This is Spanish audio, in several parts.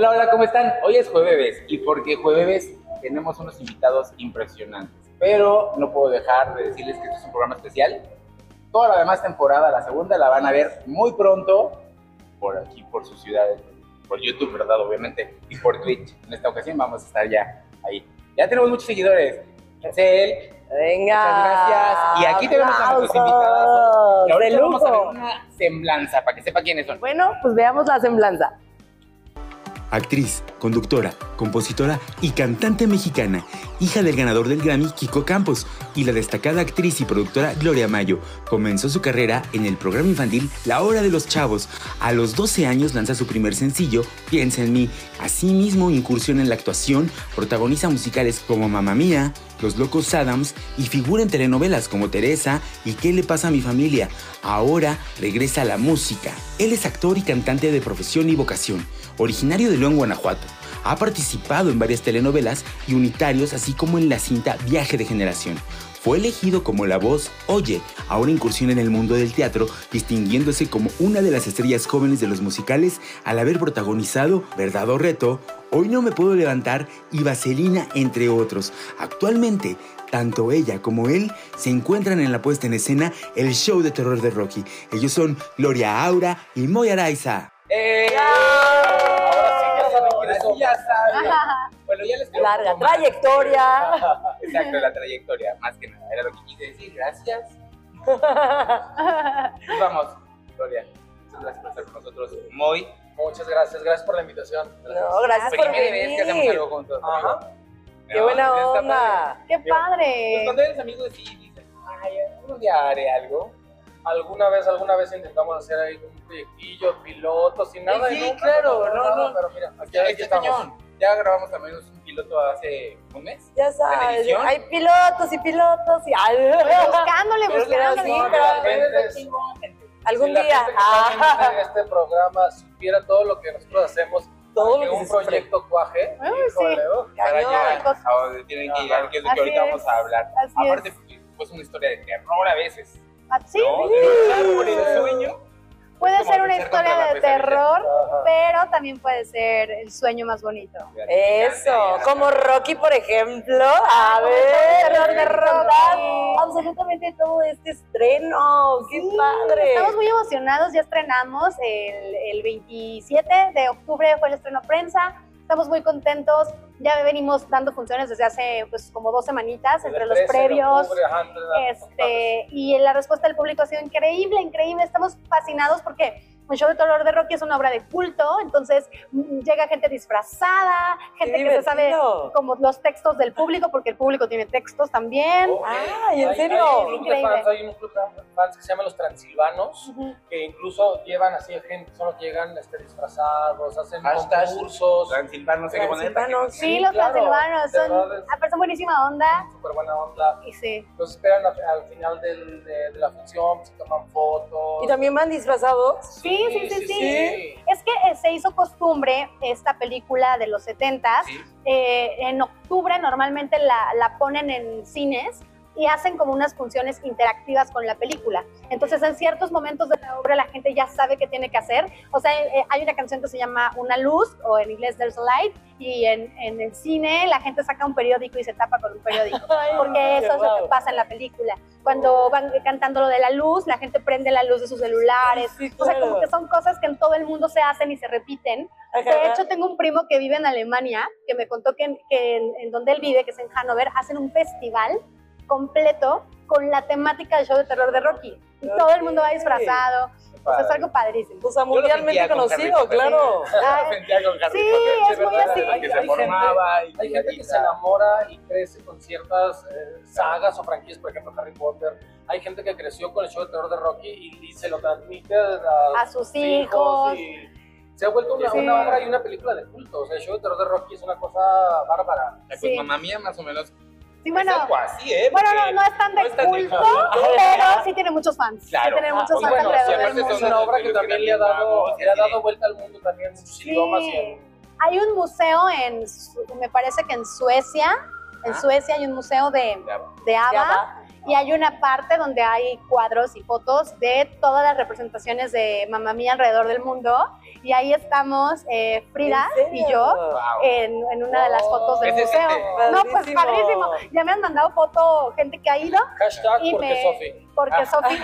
Hola, hola, ¿cómo están? Hoy es jueves y porque jueves tenemos unos invitados impresionantes. Pero no puedo dejar de decirles que este es un programa especial. Toda la demás temporada, la segunda, la van a ver muy pronto por aquí, por su ciudad, por YouTube, ¿verdad? Obviamente, y por Twitch. En esta ocasión vamos a estar ya ahí. Ya tenemos muchos seguidores. Giselle, Venga. muchas gracias. Y aquí tenemos a nuestros invitados. Y ahorita vamos a ver una semblanza para que sepa quiénes son. Bueno, pues veamos la semblanza. Actriz, conductora, compositora y cantante mexicana, hija del ganador del Grammy Kiko Campos y la destacada actriz y productora Gloria Mayo. Comenzó su carrera en el programa infantil La Hora de los Chavos. A los 12 años lanza su primer sencillo, Piensa en mí. Asimismo, incursiona en la actuación, protagoniza musicales como Mamma Mía, Los Locos Adams y figura en telenovelas como Teresa y ¿Qué le pasa a mi familia? Ahora regresa a la música. Él es actor y cantante de profesión y vocación, originario de León, Guanajuato. Ha participado en varias telenovelas y unitarios, así como en la cinta Viaje de Generación. Fue elegido como la voz Oye, ahora incursiona en el mundo del teatro, distinguiéndose como una de las estrellas jóvenes de los musicales al haber protagonizado Verdad o Reto, Hoy no me puedo levantar y Vaselina, entre otros. Actualmente, tanto ella como él se encuentran en la puesta en escena El Show de Terror de Rocky. Ellos son Gloria Aura y Moy Araiza. ¡Eh! Ya saben. Bueno, ya les Larga trayectoria. Exacto, la trayectoria, más que nada. Era lo que quise decir. Gracias. Y vamos, Gloria. Muchas gracias por estar con nosotros. Muy. Muchas gracias, gracias por la invitación. No, gracias por Primera vez que hacemos venir. algo juntos. Ajá. Qué buena onda. ¡Qué Pues padre! cuando eres amigo de sí, dices, ay, algún día haré algo. Alguna vez, alguna vez intentamos hacer ahí un proyectillo, piloto, sin nada. Sí, y nunca claro, no, nada, no. Pero mira, aquí, aquí estamos. cañón. Ya grabamos al menos un piloto hace un mes. Ya sabes, hay pilotos y pilotos y ay, Buscándole, buscándole. sí, no, algún Si día. viendo Ah, este programa supiera todo lo que nosotros hacemos, Todo que lo que un proyecto cuaje. Ay, híjole, sí. oh. Para Cañón. llegar cosas. a donde tienen que llegar, que es lo que Así ahorita es. vamos a hablar. Así es. Aparte, pues una historia de terror a veces. Ah, Sí, ¿no? De luchar por el sueño. Puede como ser una historia de terror, pero también puede ser el sueño más bonito. Eso, como Rocky, por ejemplo. A ver, terror de Rocky. absolutamente todo este estreno. ¡Qué Sí, padre! Estamos muy emocionados, ya estrenamos el, el 27 de octubre fue el estreno prensa. Estamos muy contentos, ya venimos dando funciones desde hace pues como dos semanitas entre los 13 de previos. octubre, ajá, Este, y la respuesta del público ha sido increíble, increíble. Estamos fascinados porque el show de terror de Rocky es una obra de culto, entonces mm, llega gente disfrazada, gente ¡Qué que se sabe como los textos del público, porque el público tiene textos también. Oh, Ay, ¿en hay- serio? Hay un club de Increíble. fans, hay un club de fans que se llama Los Transilvanos, que incluso llevan así a gente, son los que llegan este, disfrazados, hacen Hashtag concursos. Transilvano, no sé qué poner. para que- Sí, Sí, los claro, transilvanos son, verdad es- ah, son buenísima onda. Súper buena onda. Y sí. Los esperan al, al final del- de, de la función, se toman fotos. ¿Y también van disfrazados? Sí, sí, sí, sí. Es que eh, se hizo costumbre esta película de los 70 Sí. en octubre normalmente la, la ponen en cines y hacen como unas funciones interactivas con la película. Entonces, en ciertos momentos de la obra la gente ya sabe qué tiene que hacer. O sea, eh, hay una canción que se llama Una luz, o en inglés There's a Light, y en, en el cine la gente saca un periódico y se tapa con un periódico. Porque eso es lo que pasa en la película. Cuando van cantando lo de la luz, la gente prende la luz de sus celulares. Sí, O sea, como que son cosas que en todo el mundo se hacen y se repiten. De hecho, tengo un primo que vive en Alemania que me contó que, en, que en- en donde él vive, que es en Hannover, hacen un festival completo con la temática del show de terror de Rocky. Y todo el mundo va disfrazado. O sea, es algo padrísimo. O sea, mundialmente con conocido, claro. Con Harry Sí, es muy así. hay- que hay se gente- formaba y Hay gente que se enamora y crece con ciertas eh, sagas o franquicias, por ejemplo Harry Potter. Hay gente que creció con el show de terror de Rocky y, y se lo transmite a, A sus hijos. y se ha vuelto una, Sí. una obra y una película de culto. O sea, el show de terror de Rocky es una cosa bárbara. Pues Sí. mamá mía, más o menos. Sí, bueno, es algo así, ¿eh? bueno no, no es tan de no es tan de culto, pero sí tiene muchos fans. Claro. Sí tiene Ah, muchos Y fans bueno, sí, alrededor del es una obra que también le ha dado, le ha dado vuelta al mundo también muchos Sí. idiomas. Y en, Hay un museo en, me parece que en Suecia, en Ah. Suecia hay un museo de, de ABBA, y hay una parte donde hay cuadros y fotos de todas las representaciones de Mamá Mía alrededor del mundo y ahí estamos eh, Frida y yo Wow. en, en una de las fotos del ¿Qué se museo. No, pues Padrísimo. Ya me han mandado foto gente que ha ido Hashtag Y porque me- Sofi. porque Sofi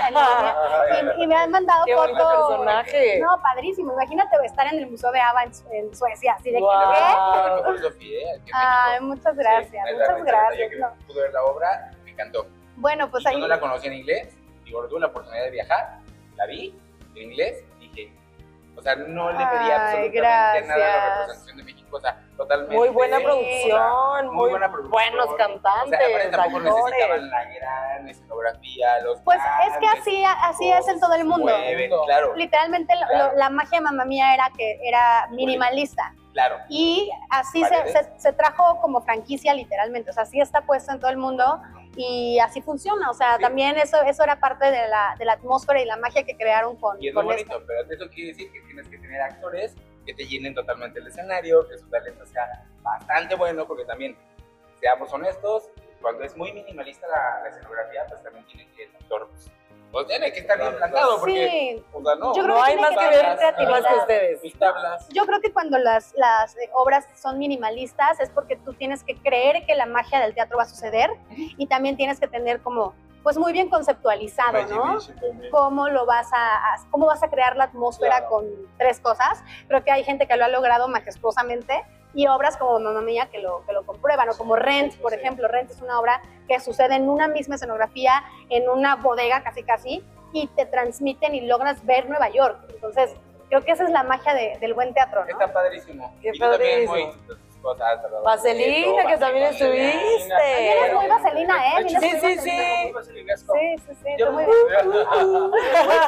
y, y me han mandado Qué bonito fotos. personaje. No, padrísimo. Imagínate estar en el Museo de Ava en, en Suecia, así de que, Guau. ¿qué? Ah. ¿eh? Ay, muchas gracias, Sí, muchas gracias. Yo No. que pude ver la obra, me encantó. Bueno, pues Y ahí. Yo no la conocí en inglés, y tuve la oportunidad de viajar, la vi en inglés, o sea, no le pedí Ay, absolutamente nada a la representación de México, o sea, totalmente. Muy buena o sea, producción, muy, buena producción. buenos O sea, cantantes, aparte tampoco necesitaban la gran escenografía, los Pues es que así, así es en todo el mundo. mueven, claro, Literalmente Claro. lo- la magia de mamá mía era que era minimalista claro. y así se, se- se trajo como franquicia literalmente, o sea, así está puesto en todo el mundo y así funciona, o sea, Sí. también eso, eso era parte de la, de la atmósfera y la magia que crearon con, Y es muy con bonito, pero eso quiere decir que tienes que tener actores que te llenen totalmente el escenario, que su talento sea bastante bueno, porque también, seamos honestos, cuando es muy minimalista la, la escenografía, pues también tiene que el actor, pues, pues tiene que estar bien plantado, porque, Sí, o sea, no, Yo creo No que hay más que ver creatividad. más que ustedes. sus tablas, Yo creo que cuando las, las eh, obras son minimalistas es porque tú tienes que creer que la magia del teatro va a suceder y también tienes que tener como, pues muy bien conceptualizado, ¿no? Cómo lo vas a, a- cómo vas a crear la atmósfera Claro. con tres cosas. Creo que hay gente que lo ha logrado majestuosamente y obras como Mamá Mía que lo, que lo comprueban, o como Rent, por ejemplo. Rent es una obra que sucede en una misma escenografía, en una bodega casi casi, y te transmiten y logras ver Nueva York. Entonces, creo que esa es la magia de- del buen teatro, ¿no? Está padrísimo. Qué y padrísimo. Cosas. Vaselina, que también Vaselina. estuviste. Eres muy vaselina, ¿eh? Sí, muy sí, vaselina. sí. Sí, sí, sí, muy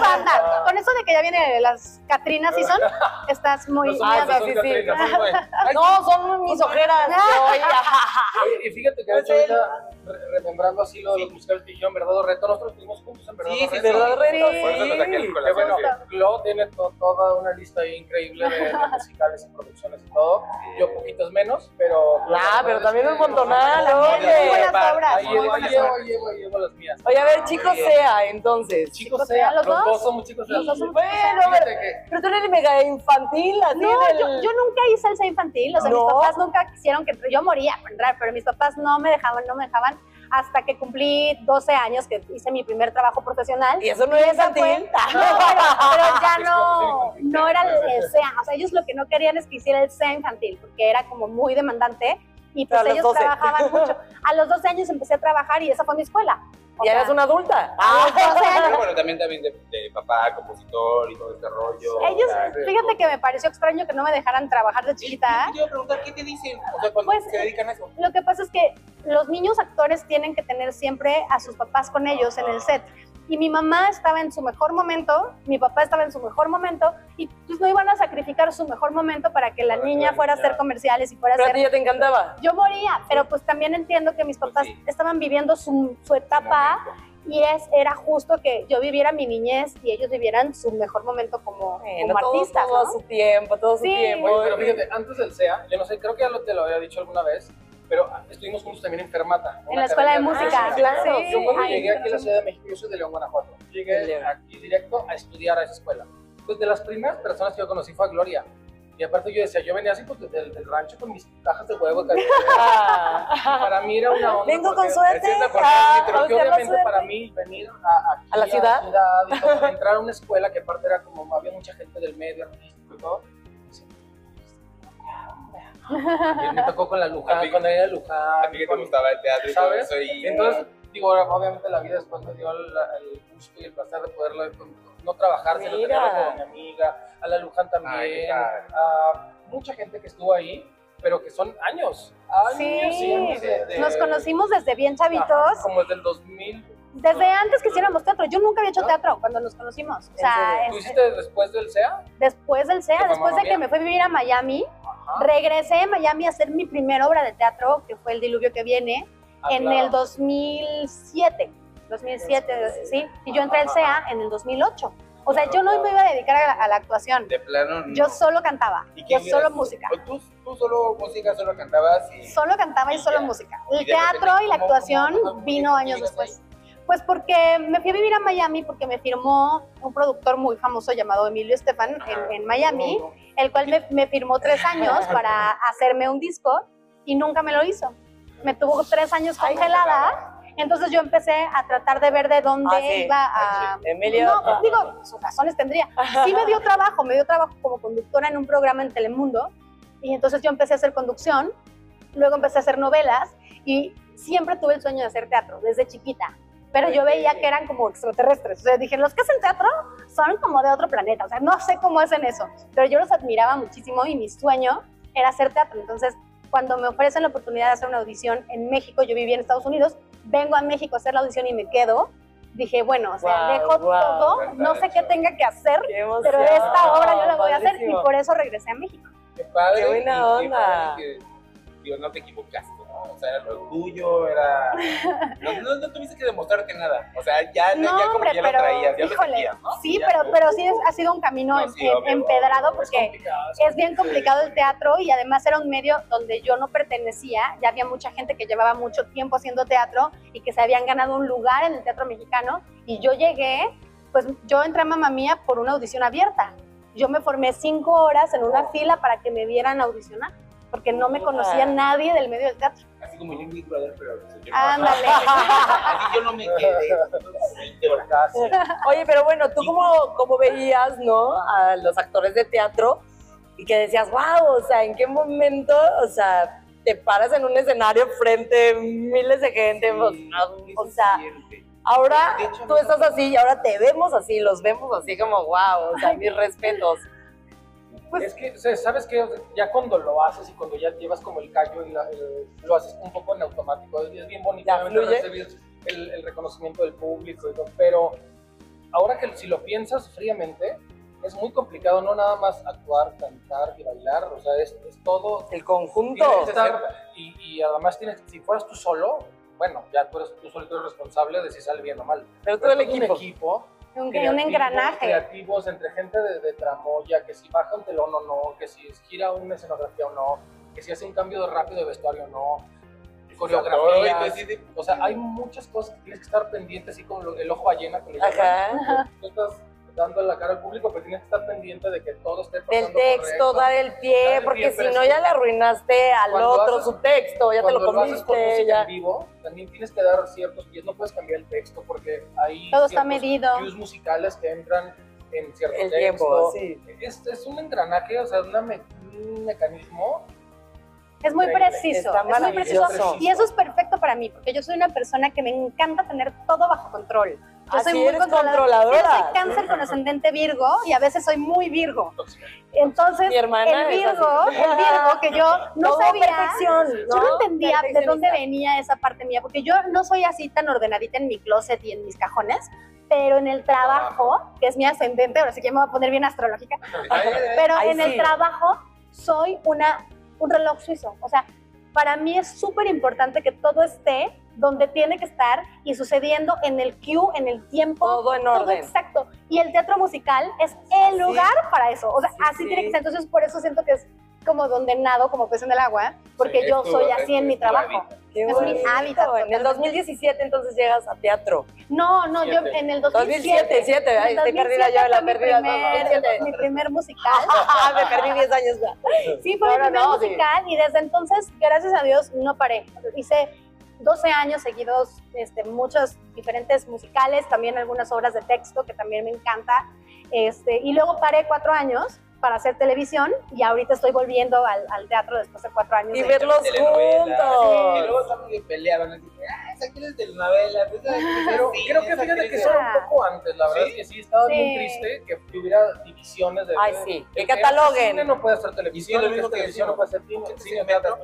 panda. Con eso de que ya viene las Catrinas y son, estás muy... No son Ah, sí, sí, sí. Mis ojeras. Y fíjate que remembrando así lo de los musicales que dijeron Verdad o Reto, nosotros estuvimos juntos en Verdad Sí, o sí, Reto. ¿Verdad, Reto? Sí. Por eso saqué bueno. Glo tiene to- toda una lista increíble de, de musicales y producciones y todo. Yo poquitos menos, pero... Ah, pero también un montonal, oye. muy buenas obras. Ahí muy llevo, llevo, las mías. Oye, a ver, chicos sea, entonces. Chicos, sea, ¿los dos? somos chicos sea. Bueno, pero tú eres mega infantil, así No, yo, yo nunca hice el ser infantil, o sea, mis papás nunca quisieron que yo moría por entrar, pero mis papás no me dejaban, no me dejaban hasta que cumplí 12 años que hice mi primer trabajo profesional. Y eso no fue- infantil. No, pero, pero ya no, no era el, SEA, o sea, ellos lo que no querían es que hiciera el SEA infantil, porque era como muy demandante y pues ellos 12. trabajaban mucho. A los 12 años empecé a trabajar y esa fue mi escuela. Ya sea, eres una adulta. a los 12 años Pero bueno, también, también de, de papá, compositor y todo este rollo. Ellos, sea, de- fíjate que me pareció extraño que no me dejaran trabajar de chiquita. Yo te iba a preguntar, ¿qué te dicen? O sea, cuando Pues, se dedican a eso. Lo que pasa es que los niños actores tienen que tener siempre a sus papás con ellos en el set. Y mi mamá estaba en su mejor momento, mi papá estaba en su mejor momento, y pues no iban a sacrificar su mejor momento para que la Para niña que fuera a hacer comerciales y fuera a Pero a ti hacer... ya te encantaba. Yo moría, pero pues también entiendo que mis Pues papás sí. estaban viviendo su, su etapa y es, era justo que yo viviera mi niñez y ellos vivieran su mejor momento como, Bueno, como todo, artistas, todo ¿no? su tiempo, todo a su Sí. tiempo. Oye, pero fíjate, antes del SEA, yo no sé, creo que ya lo, te lo había dicho alguna vez, pero estuvimos juntos también en Fermata. En la escuela de música, Ah, claro. sí. Yo cuando Ay, llegué aquí a la. Ciudad de México, yo soy de León, Guanajuato. Llegué León. aquí directo a estudiar a esa escuela. Pues de las primeras personas que yo conocí fue a Gloria. Y aparte yo decía, yo venía así pues del, del rancho con mis cajas de huevo. que- Ah. para mí era una onda. Vengo con suerte. Ah, Pero que la obviamente para suerte. mí venir a, aquí ¿A la ciudad? y todo, entrar a una escuela que aparte era como, había mucha gente del medio artístico y todo. Y me tocó con la A Luján, con la Luján. A ti que te con- gustaba el teatro y todo ¿Sabes? eso. Y, Entonces, digo, obviamente la vida después me dio el, el gusto y el placer de poderlo no trabajar, sino tenerlo como mi amiga, a la Luján también, a mucha gente que estuvo ahí, pero que son años, años Sí. y años de, de- Nos conocimos desde bien chavitos. Ajá, como desde el 2000. Desde antes que hiciéramos teatro. Yo nunca había hecho ¿No? teatro cuando nos conocimos. O ¿En sea? ¿Tú es- hiciste después del SEA? después del ¿Qué SEA, después de que me fui a vivir a Miami, Ajá. regresé a Miami a hacer mi primera obra de teatro, que fue El Diluvio que viene, Ah, en claro. el 2007. 2007, sí. Y yo entré al SEA en el 2008. O sea, yo no me iba a dedicar a la, a la actuación. de plano. no. Yo solo cantaba. ¿Y qué Yo solo música. Tú, tú solo música, solo cantabas y. Solo cantaba y Y solo ya. música. Y El de teatro repente, y la ¿cómo- actuación cómo- cómo vino años después. Pues porque me fui a vivir a Miami porque me firmó un productor muy famoso llamado Emilio Estefan en, en Miami, el cual me, me firmó tres años para hacerme un disco y nunca me lo hizo. Me tuvo tres años congelada. Entonces yo empecé a tratar de ver de dónde Ah, sí. iba a... Emilio. No, digo, sus razones tendría. Sí me dio trabajo, me dio trabajo como conductora en un programa en Telemundo. Y entonces yo empecé a hacer conducción, luego empecé a hacer novelas y siempre tuve el sueño de hacer teatro desde chiquita. Pero yo veía que eran como extraterrestres. O sea, dije, los que hacen teatro son como de otro planeta. O sea, no sé cómo hacen eso. Pero yo los admiraba muchísimo y mi sueño era hacer teatro. Entonces, cuando me ofrecen la oportunidad de hacer una audición en México, yo vivía en Estados Unidos, vengo a México a hacer la audición y me quedo. Dije, bueno, o sea, Guau, dejo guau, todo, no sé qué tenga que hacer, Qué pero esta obra yo la voy a hacer y por eso regresé a México. Qué padre. Qué buena y qué onda. padre que, digo, no te equivocaste, ¿no? O sea, era lo tuyo, era... No, no, no tuviste que demostrarte nada. O sea, ya, No, ya como hombre, que ya pero, lo traías, ya lo híjole, sentías, ¿no? sí, Ya. pero, pero sí es- ha sido un camino No, em- sí, obvio, empedrado Es porque complicado, es bien complicado el teatro y además era un medio donde yo no pertenecía, ya había mucha gente que llevaba mucho tiempo haciendo teatro y que se habían ganado un lugar en el teatro mexicano y yo llegué, pues yo entré a Mamma Mía por una audición abierta. Yo me formé cinco horas en una fila para que me vieran audicionar, porque no me conocía Ah. nadie del medio del teatro. Así como yo Big Brother, pero... Ándale. Así yo no me quedé. Oye, pero bueno, ¿tú cómo, cómo veías, no? A los actores de teatro y que decías, wow, o sea, ¿en qué momento, o sea, te paras en un escenario frente a miles de gente? o- o sea, ahora hecho, tú no- estás así y ahora te vemos así, los vemos así como, wow, o sea, mis respetos. Pues- es que, o sea, ¿sabes sea, Ya cuando lo haces y cuando ya llevas como el callo y la- el- lo haces un poco en automático, es, bien bonito recibir el, el reconocimiento del público y todo, pero ahora que si lo piensas fríamente, es muy complicado no nada más actuar, cantar y bailar, o sea, es, es todo El conjunto. Que estar- y, y además tienes, si fueras tú solo, bueno, ya tú eres tú solito el responsable de si sale bien o mal. Pero todo el es un equipo. Un, un creativos, engranaje. Creativos entre gente de, de tramoya, que si baja un telón o no, que si gira una escenografía o no, que si hace un cambio de rápido de vestuario o no, coreografías. O sea, hay muchas cosas que tienes que estar pendiente, así como el ojo ballena que le llaman. Ajá. Tú estás dando la cara al público, pero tienes que estar pendiente de que todo esté Del pasando texto, correcto. dar el pie, Dar el porque pie, si no ya le arruinaste al otro haces- su texto, ya te lo Cuando lo haces con comiste, ya. en vivo, también tienes que dar ciertos pies, no puedes cambiar el texto porque hay Todo está medido. cues musicales que entran en cierto El texto. tiempo, sí. Es, es un engranaje, o sea, una me- un mecanismo. Es muy preciso, es muy preciso. Y eso es perfecto para mí, porque yo soy una persona que me encanta tener todo bajo control. Yo Así soy muy controladora. controladora. Sí, Yo soy cáncer con ascendente Virgo y a veces soy muy Virgo. Entonces, Mi hermana el Virgo, el Virgo que yo no Todo sabía, perfección, yo no entendía de dónde venía esa parte mía, porque yo no soy así tan ordenadita en mi closet y en mis cajones, pero en el trabajo, que es mi ascendente, ahora sí que me voy a poner bien astrológica, pero Ahí en el trabajo soy una, un reloj suizo. O sea, para mí es súper importante que todo esté donde tiene que estar y sucediendo en el cue, en el tiempo. Todo en orden. exacto. Y el teatro musical es el lugar para eso. O sea, Sí, así sí. tiene que ser. Entonces, por eso siento que es como donde nado, como pez en el agua, porque Sí, yo tu- soy así tu- en mi trabajo. Qué Es mi hábitat, En el totalmente. 2017 entonces llegas a teatro. No, no, yo Siete. en el 2007. 2007, siete, en ay, el estoy perdida yo de la 2007 fue mi no, primer- 2007. Mi primer musical. Me perdí 10 años ya. Sí, fue mi primer no, sí. musical y desde entonces, gracias a Dios, no paré. Hice 12 años seguidos, este, muchos diferentes musicales, también algunas obras de texto que también me encanta. Este, y luego paré cuatro años para hacer televisión y ahorita estoy volviendo al, al teatro después de cuatro años. Y de- verlos juntos. Y luego peleados. ¿no? Dicen, Ah, esa aquí es telenovela. esa aquí es Pero cine, creo que fíjate que era un poco antes, la verdad ¿Sí? es que sí, estaba Sí. bien triste que hubiera divisiones de... Ay, sí, que el cataloguen. cine no puede hacer Y televisión, sí, lo el mismo que televisión no puede ser cine, Cine, cine, teatro.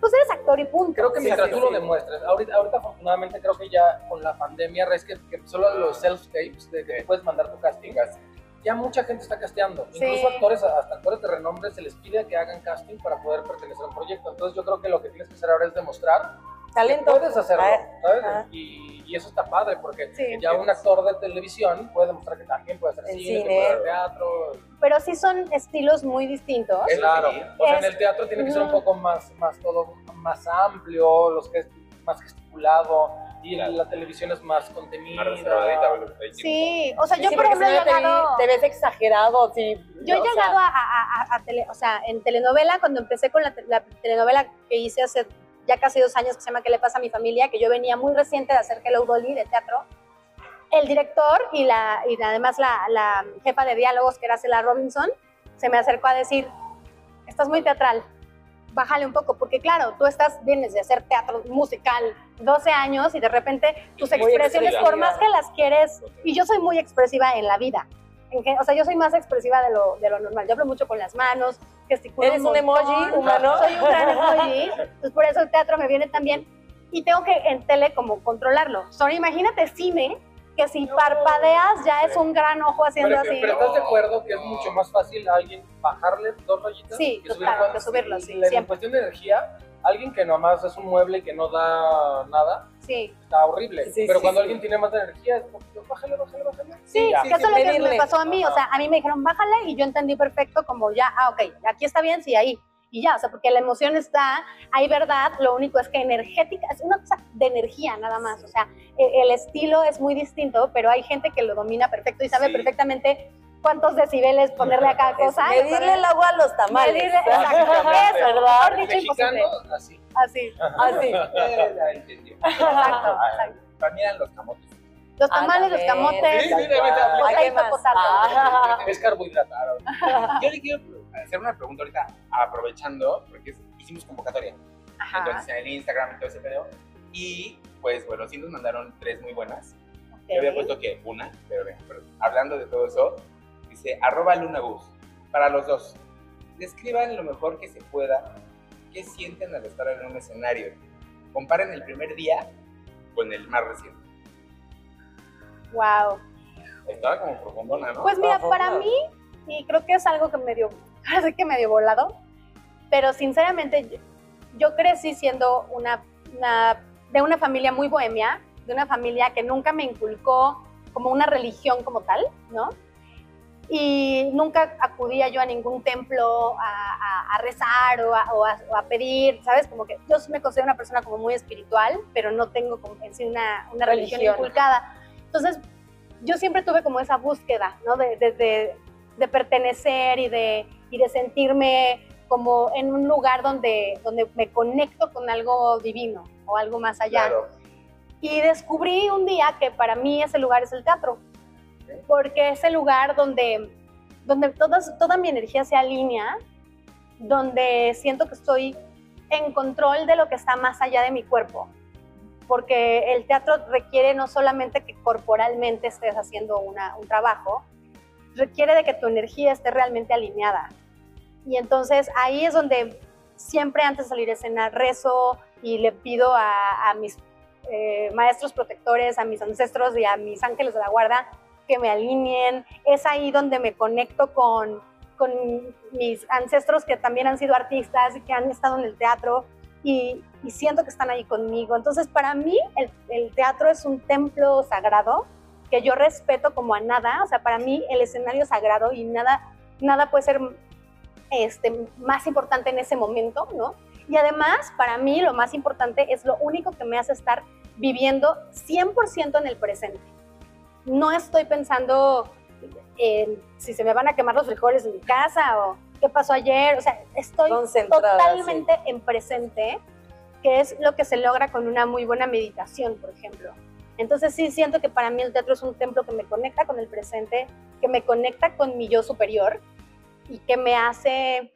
Pues eres actor y punto. Creo que mientras sí, tú lo sí. demuestres, ahorita, ahorita afortunadamente creo que ya con la pandemia, es que, que solo los self-tapes, de que puedes mandar tu casting, ya mucha gente está casteando. Sí. Incluso actores, hasta actores de renombre se les pide que hagan casting para poder pertenecer a un proyecto. Entonces yo creo que lo que tienes que hacer ahora es demostrar Talento. puedes hacerlo, Ah, ¿sabes? ah. Y, y eso está padre porque Sí. ya un actor de televisión puede demostrar que también puede hacer cine, cine. puede hacer teatro. Pero sí son estilos muy distintos. Es- Claro, sí. o sea, en Es- el teatro tiene que ser un poco más, más todo más amplio, los que más gesticulado. Y la televisión es más contenida. Sí, o sea, yo Sí, por ejemplo si he llegado... te ves exagerado, sí. Yo he o sea, llegado a, a- a- a tele, o sea, en telenovela, cuando empecé con la, la telenovela que hice hace ya casi dos años, que se llama ¿Qué le pasa a mi familia? Que yo venía muy reciente de hacer Hello Dolly de teatro. El director y, la, y además la, la jefa de diálogos, que era Cela Robinson, se me acercó a decir, estás muy teatral, bájale un poco, porque claro, tú estás, vienes de hacer teatro musical 12 años y de repente tus Muy expresiones, por expresiva. más que las quieres, y yo soy muy expresión en la vida, o sea, yo soy más expresiva de lo, de lo normal. Yo hablo mucho con las manos, gesticulo ¿Eres un montón. emoji humano? Soy un gran emoji. Entonces, por eso el teatro me viene también. Y tengo que en tele como controlarlo. Ahora, imagínate cine, que si parpadeas ya es un gran ojo haciendo Pero, así. pero ¿estás de acuerdo que es mucho más fácil a alguien bajarle dos rayitas? Sí, que total, subirlo? que subirlo, sí, En cuestión de energía, alguien que nomás es un mueble y que no da nada, Sí, está horrible. Sí, pero sí, cuando sí. alguien tiene más energía, es como, bájale, bájale, bájale. Sí, ya. que eso es lo que me pasó a mí. O sea, a mí me dijeron, bájale, y yo entendí perfecto como ya, ah, ok, aquí está bien, sí, ahí. Y ya, o sea, porque la emoción está, hay verdad, lo único es que energética, es una cosa de energía nada más. O sea, e- el estilo es muy distinto, pero hay gente que lo domina perfecto y sabe Sí. perfectamente cuántos decibeles ponerle a cada Es cosa. medirle el agua a los tamales. Medirle, exacto, eso, ¿Verdad? mejor dicho, imposible. así. Así, Así. Eh, ya entendí. exacto, exacto. Para mí eran los camotes. Los tamales, los camotes, Sí. Ah. Es carbohidratado. Yo le quiero hacer una pregunta ahorita, aprovechando, porque hicimos convocatoria. Ajá. Entonces en el Instagram y todo ese pedo. Y pues bueno, sí nos mandaron tres muy buenas. Yo había puesto que una, pero pero hablando de todo eso, dice arroba lunabus. Para los dos, describan lo mejor que se pueda qué sienten al estar en un escenario. Comparen el primer día con el más reciente. Wow. Estaba como profundona, ¿no? Pues mira, para mí, y creo que es algo que me dio, así que medio volado, pero sinceramente yo, yo crecí siendo una, una- de una familia muy bohemia, de una familia que nunca me inculcó como una religión como tal, ¿no? Y nunca acudía yo a ningún templo a, a- a rezar o a, o a- o a pedir, ¿sabes? Como que yo me considero una persona como muy espiritual, pero no tengo como en sí una, una religión Religión. inculcada. Entonces, yo siempre tuve como esa búsqueda, ¿no? De, de- de- de pertenecer y de, y de sentirme como en un lugar donde, donde me conecto con algo divino o algo más allá. Claro. Y descubrí un día que para mí ese lugar es el teatro, porque es el lugar donde, donde todas, toda mi energía se alinea, donde siento que estoy en control de lo que está más allá de mi cuerpo, porque el teatro requiere no solamente que corporalmente estés haciendo una- un trabajo, requiere de que tu energía esté realmente alineada. Y entonces ahí es donde siempre antes de salir a escena rezo y le pido a, a mis eh, maestros protectores, a mis ancestros y a mis ángeles de la guarda que me alineen. Es ahí donde me conecto con, con mis ancestros que también han sido artistas y que han estado en el teatro y, y siento que están ahí conmigo. Entonces, para mí, el, el teatro es un templo sagrado que yo respeto como a nada. O sea, para mí, el escenario es sagrado y nada, nada puede ser este, más importante en ese momento, ¿no? Y además, para mí, lo más importante es lo único que me hace estar viviendo 100% en el presente. No estoy pensando en si se me van a quemar los frijoles en mi casa o qué pasó ayer. O sea, estoy totalmente en presente, que es lo que se logra con una muy buena meditación, por ejemplo. Entonces sí siento que para mí el teatro es un templo que me conecta con el presente, que me conecta con mi yo superior y que me hace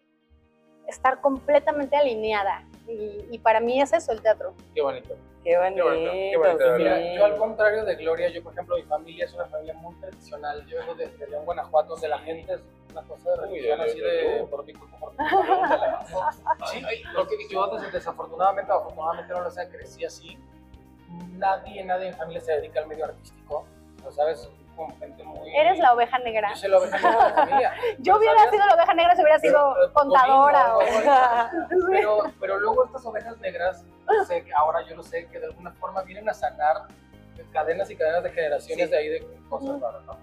estar completamente alineada. Y, y para mí es eso el teatro. Qué bonito. Qué bonito. bonito, qué bonito, de Mira, sí. yo al contrario de Gloria, yo por ejemplo, mi familia es una familia muy tradicional. Yo vengo de, de León, Guanajuato, donde la gente es una cosa de Uy, religión de- así por mi culpa, por mi culpa, pregúntale. Sí, lo que yo des- desafortunadamente o afortunadamente no lo sé, crecí así. Nadie, nadie en mi familia se dedica al medio artístico. ¿no ¿Sabes? Como gente muy... Eres la oveja negra. Yo soy la oveja negra de la familia. Yo hubiera ¿sabías? sido la oveja negra si hubiera sido Pero, eh, contadora. O- pero, pero luego estas ovejas negras, sé ahora yo lo sé, que de alguna forma vienen a sanar cadenas y cadenas de generaciones Sí. de ahí de cosas raras, ¿no?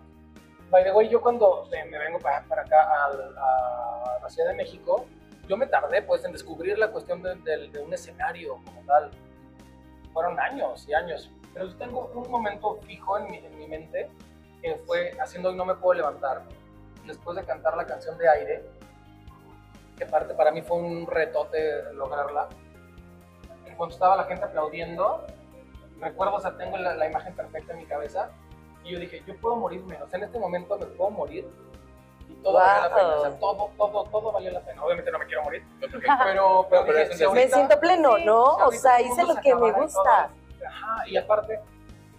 By the way, yo cuando me, vengo para, para acá al- a, la Ciudad de México, yo me tardé pues en descubrir la cuestión de, de- de un escenario como tal. Fueron años y años. Pero yo tengo un momento fijo en mi, en mi mente que fue haciendo Hoy No Me Puedo Levantar, después de cantar la canción de aire, que parte para mí fue un retote lograrla. En cuanto estaba la gente aplaudiendo, recuerdo, o sea, tengo la, la imagen perfecta en mi cabeza, y yo dije, yo puedo morirme, o sea, en este momento me puedo morir, y todo valió la pena, o sea, todo, todo, todo valió la pena. Obviamente no me quiero morir, pero, pero, pero dije, si deseo. Me ahorita- siento pleno, Sí, ¿no? si O ahorita sea, hice lo que me gusta. todo, Ajá, y aparte,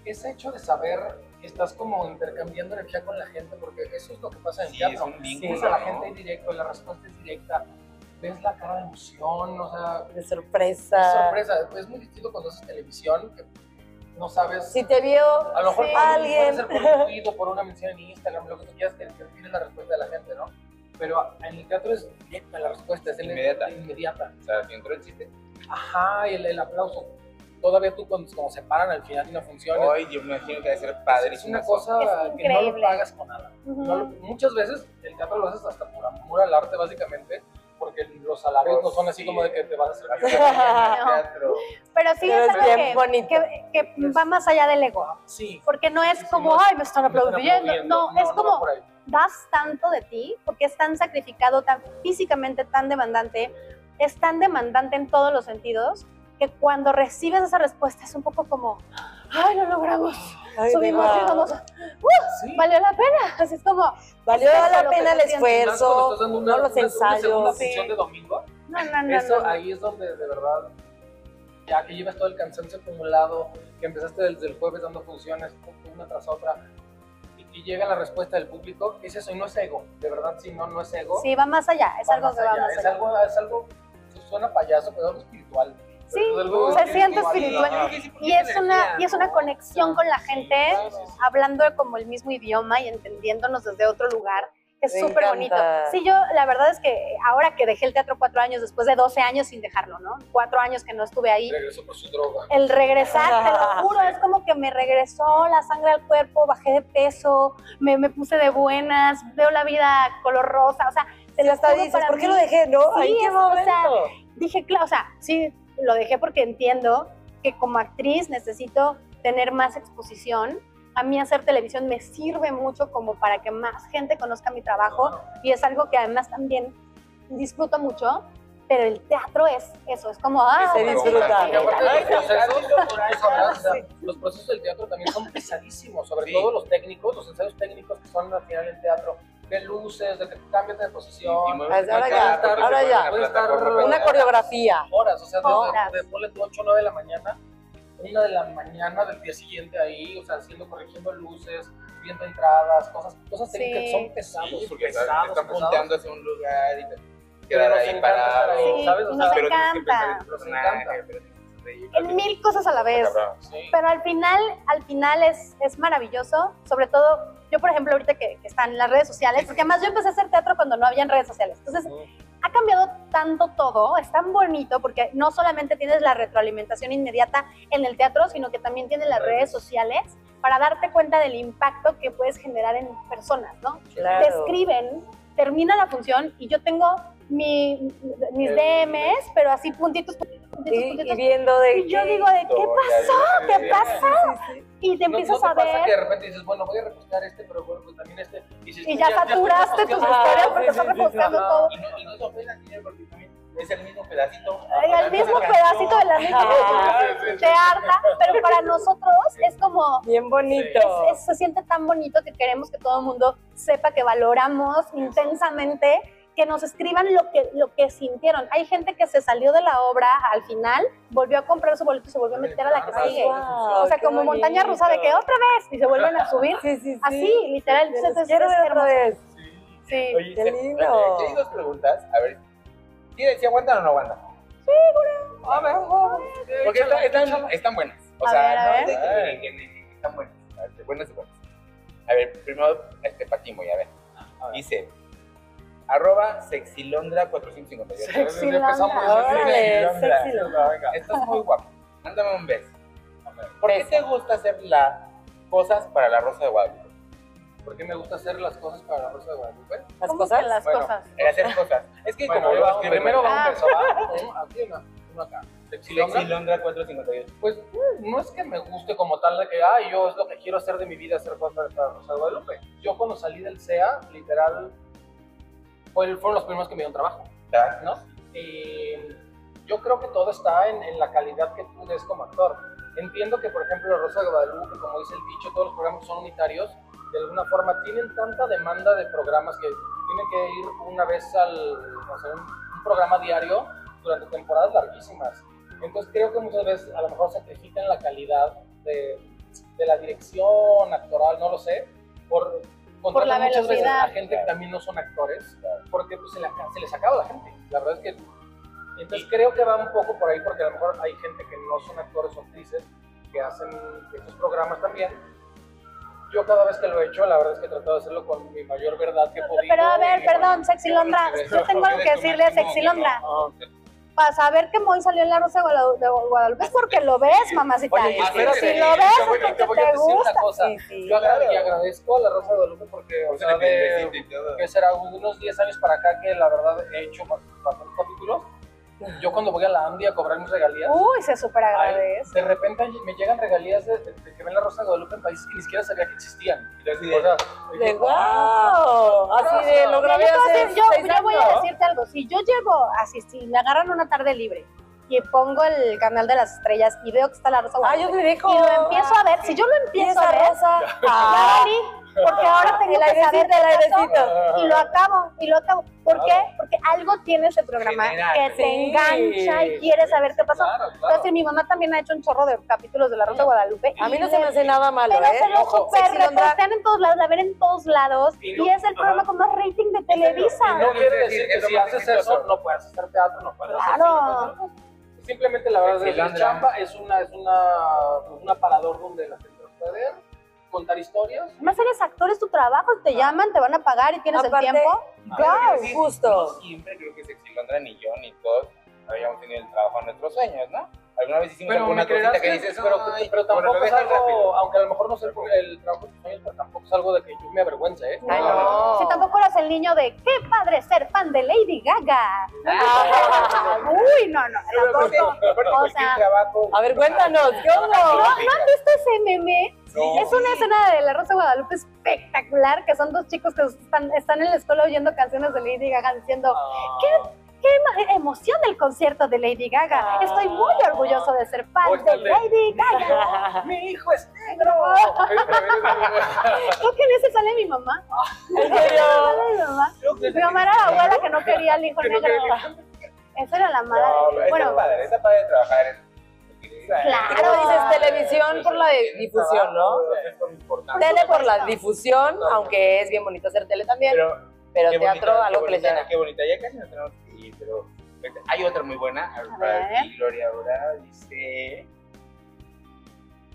ese hecho de saber que estás como intercambiando energía con la gente, porque eso es lo que pasa en el Sí, teatro. es un vínculo, Ves a la ¿no? gente en directo, la respuesta es directa, ves la cara de emoción, o sea, De es sorpresa. sorpresa. Es muy distinto cuando haces televisión, que no sabes. Si te vio a lo mejor sí, por un- alguien. puede ser por un tweet o por una mención en Instagram, lo que tú quieras, que, que tienes la respuesta de la gente, ¿no? Pero en el teatro es directa la respuesta, es Inmediata. inmediata. O sea, si entró el chiste. Ajá, y el, el aplauso. Todavía tú cuando, cuando se paran al final y no funciona. Hoy yo me imagino que debe ser padre. es una cosa Es que no lo pagas con nada. Ujú. No lo- muchas veces el teatro lo haces hasta por amor al arte, básicamente, porque los salarios no son así como de que te vas a hacer teatro. Pero sí Pero es es algo bien que, bonito. que, que va más allá del ego. Sí. Porque no es Sí, como, no ay, me están aplaudiendo. aplaudiendo. No, es como, das tanto de ti, porque es tan sacrificado, tan físicamente tan demandante, es tan demandante en todos los sentidos, que cuando recibes esa respuesta es un poco como, ay, lo logramos, Ay, subimos y vamos, Sí. valió la pena. Así es como, Valió es la pena el esfuerzo, estás dando una, todos los una- una ensayos. función de domingo, no, no, no. eso no. ahí es donde de verdad, ya que llevas todo el cansancio acumulado, que empezaste desde el jueves dando funciones una tras otra, y, llega la respuesta del público, es eso, y no es ego, de verdad, si no, no es ego. Sí, va más allá, es va algo más que va allá, más es allá. algo, es algo, suena payaso, pero es algo espiritual. Sí, algo se siente espiritual. Y es una, y es una conexión con la gente, hablando como el mismo idioma y entendiéndonos desde otro lugar. Es súper bonito. Sí, yo la verdad es que ahora que dejé el teatro cuatro años, después de 12 años sin dejarlo, ¿no? Cuatro años que no estuve ahí. Regresó por su droga. El regresar, te lo juro, es como que me regresó la sangre al cuerpo, bajé de peso, me, me puse de buenas, veo la vida color rosa, o sea, te Y lo hasta dices, ¿por qué mí- lo dejé, no? Sí, ¿En qué es- o sea, dije, claro, o sea, sí, lo dejé porque entiendo que como actriz necesito tener más exposición. A mí hacer televisión me sirve mucho como para que más gente conozca mi trabajo y es algo que además también disfruto mucho, pero el teatro es eso, es como, ah, Se disfruta. los procesos, del teatro también son pesadísimos, sobre Sí. todo los técnicos, los ensayos técnicos que son al final en teatro, de luces, de que cambias de posición, Ahora ya, ahora ya. Estar- Una coreografía. horas, o sea, Horas. desde, de, ponle tú 8 o 9 de la mañana, una de la mañana del día siguiente ahí, o sea, haciendo, corrigiendo luces, viendo entradas, cosas, cosas Sí. que son pesados, Sí, porque pesados, están, punteando hacia un lugar y te Pero quedar ahí estar parado. Sí, ¿sabes? O y sea, nos pero que encanta. Nos encanta. en mil cosas a la vez. Pero al final, al final es, es maravilloso, sobre todo, yo por ejemplo ahorita que, que están las redes sociales, porque además yo empecé a hacer teatro cuando no habían redes sociales, entonces ha cambiado tanto todo, es tan bonito porque no solamente tienes la retroalimentación inmediata en el teatro, sino que también tienes las redes sociales para darte cuenta del impacto que puedes generar en personas, ¿no? Te Claro. escriben, termina la función y yo tengo mi, mis DMs, pero así puntitos, puntitos, puntitos, Y, y puntitos. viendo de Y yo digo, ¿de qué pasó? ¿Qué pasó? Y te No- empiezas no, a te pasa ver que de repente dices, bueno, voy a repostar este, pero bueno, pues también este. Y, dices, y ya saturaste tus Ah, historias porque sí, estás repostando todo. Y no, y no es ofensa, Guillermo, porque también es el mismo pedacito. El mismo pedacito de la misma Ah, te harta, pero para nosotros es como Bien bonito. es- es- se siente tan bonito que queremos que todo el mundo sepa que valoramos intensamente, que nos escriban lo que, lo que sintieron. Hay gente que se salió de la obra al final, volvió a comprar su boleto y se volvió a meter a la que sigue. Wow, O sea, como montaña rusa de que bonito. otra vez y se vuelven a subir. Sí, sí, sí. Así, literal. Entonces, quiero es ver otra vez. Sí. Oye, Qué se- lindo. Aquí hay dos preguntas. A ver, ¿sí, si aguantan o no aguantan? A ver. Porque Échala, están, échala. están, están buenas. O A sea, ver, a no ver. que- están buenas. A ver, buenas y buenas. A ver, primero, este patimo, ya ver. A ver. Dice, arroba sexilondra458. Sexy Empezamos Londra. desde Órale, Londra. sexy Londra. Venga. Esto es muy guapo. Mándame un beso. ¿Por qué te gusta hacer las cosas para la Rosa de Guadalupe? ¿Por qué me gusta hacer las cosas para la Rosa de Guadalupe? Las ¿Cómo cosas. las Bueno, cosas? Hacer cosas. Es que Bueno, como ahí lo va, escriben, primero va un beso, ¿va? Uno Aquí, uno, uno acá. Sexy Londra. Sexilondra458. Pues no es que me guste como tal de que, ay, yo es lo que quiero hacer de mi vida, hacer cosas de Rosa de Guadalupe. Yo cuando salí del CEA, literal, fue- fueron los primeros que me dieron trabajo, ¿no? Y yo creo que todo está en, en la calidad que tú des como actor. Entiendo que, por ejemplo, la Rosa de Guadalupe, como dice el dicho, todos los programas son unitarios, de alguna forma tienen tanta demanda de programas que tienen que ir una vez al, o sea, un, un programa diario durante temporadas larguísimas. Entonces creo que muchas veces a lo mejor sacrifican la calidad de, de la dirección actoral, no lo sé, por contratan muchas veces velocidad. a gente que también no son actores, porque pues, se, le, aca- se les acaba la gente. La verdad es que entonces creo que va un poco por ahí porque a lo mejor hay gente que no son actores o actrices que hacen estos programas también. Yo cada vez que lo he hecho, la verdad es que he tratado de hacerlo con mi mayor verdad que he podido. Pero a ver, perdón, bueno, Sexy Londra, yo tengo algo que decirle a Sexy Londra. Para saber que Moy salió en la Rosa de Guadalu- de Guadalupe es porque lo ves, mamacita. Oye, espérate, si lo ves es te voy porque a te decir una gusta. cosa. Sí, sí. Yo y agradezco a la Rosa de Guadalupe porque, o sea, de, que será unos 10 años para acá que la verdad he hecho capítulos. Yo cuando voy a la Andy a cobrar mis regalías, Uy, se súper ay, agradece. de repente me llegan regalías de, de- de que ven la Rosa de Guadalupe en países que ni siquiera sabía que existían. Y así O de, sea, De dije, wow. Así de lo grabé yo, te voy a hace yo- seis yo voy a decirte algo. Si yo llego así, si me agarran una tarde libre y pongo el canal de las estrellas y veo que está la Rosa de Ah, yo Guadalupe te dejo. y lo empiezo a ver, si yo lo empiezo a ver, rosa. ya Ah, valí, porque ahora tengo el que saber el y lo acabo, y lo acabo. ¿Por Claro. qué? Porque algo tiene ese programa Genera, que te sí. engancha y quieres saber qué pasó. Claro, claro. Entonces, mi mamá también ha hecho un chorro de capítulos de La Rosa de Guadalupe. A mí no se me hace nada malo, Pero ¿eh? se lo super en todos lados, la ven en todos lados. Y Y, no- es el programa con más rating de Televisa. No quiere decir que si haces eso no puedes hacer teatro, no puedes hacer Claro. Simplemente la verdad es que la chamba es una es una pues, un aparador donde la gente puede ver, contar historias. Además eres actor, es tu trabajo, te llaman, te van a pagar y tienes Aparte- el tiempo. Ah, Go. sí, justo. siempre creo que Sexy Londra ni yo ni todos habíamos tenido el trabajo en nuestros sueños, ¿no? Alguna vez hicimos Pero alguna cosita que, que, dices, pero, "Ay, pero tampoco es algo, rápido". aunque a lo mejor no sé el, el trabajo de tus sueños, pero tampoco es algo de que yo me avergüence, ¿eh? Ay, no. Si tampoco eras el niño de qué padre ser fan de Lady Gaga. Ah. Uy, no, no, tampoco. aparte O sea, trabajo- A ver, cuéntanos, ¿qué ¿No, onda? ¿No han visto ese meme? No. Es una escena de La Rosa de Guadalupe espectacular, que son dos chicos que están, están en la escuela oyendo canciones de Lady Gaga diciendo, ¿qué, qué ema- emoción el concierto de Lady Gaga? Estoy muy orgulloso de ser fan de el Lady Gaga. Mi hijo es negro. Creo que en ese sale mi mamá. ¿En serio? Sale mi mamá. Mi mamá era la abuela que no quería al hijo negro. Esa era la mala. No, de- pero está Bueno, padre, está padre trabajar en... Claro. Como dices, televisión por la difusión, ¿no? Tele por la difusión, aunque es bien bonito hacer tele también, Pero teatro bonita, algo qué que les bonita, llena. Qué bonita, ya casi no tenemos que ir, pero hay otra muy buena. para ver. ti, Gloria ahora dice.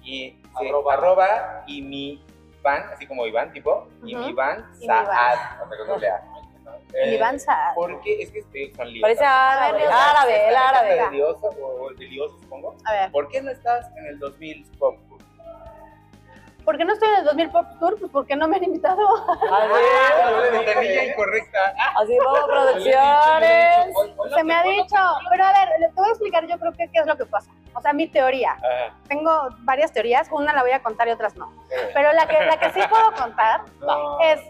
Y Arroba. arroba. y mi van, así como Iván, tipo, y Ujú. mi van, Y mi Saad. O sea, con doble A. Van Saad. Porque es que este, son libros. Parece árabe, árabe, el árabe. De Lioso, o de Lioso, supongo. A ver, ¿Por qué no estás en el 2000 Pop Tour? ¿por qué no estoy en el 2000 Pop Tour? Pues porque no me han invitado. Ah, la Así, ventanilla incorrecta. Ah, así como producciones. Se me ha dicho. Pero a ver, le te voy a explicar yo creo que qué es lo que pasa. O sea, mi teoría. ah, Tengo varias teorías, una la voy a contar y otras no. Pero la que, la que sí puedo contar no. es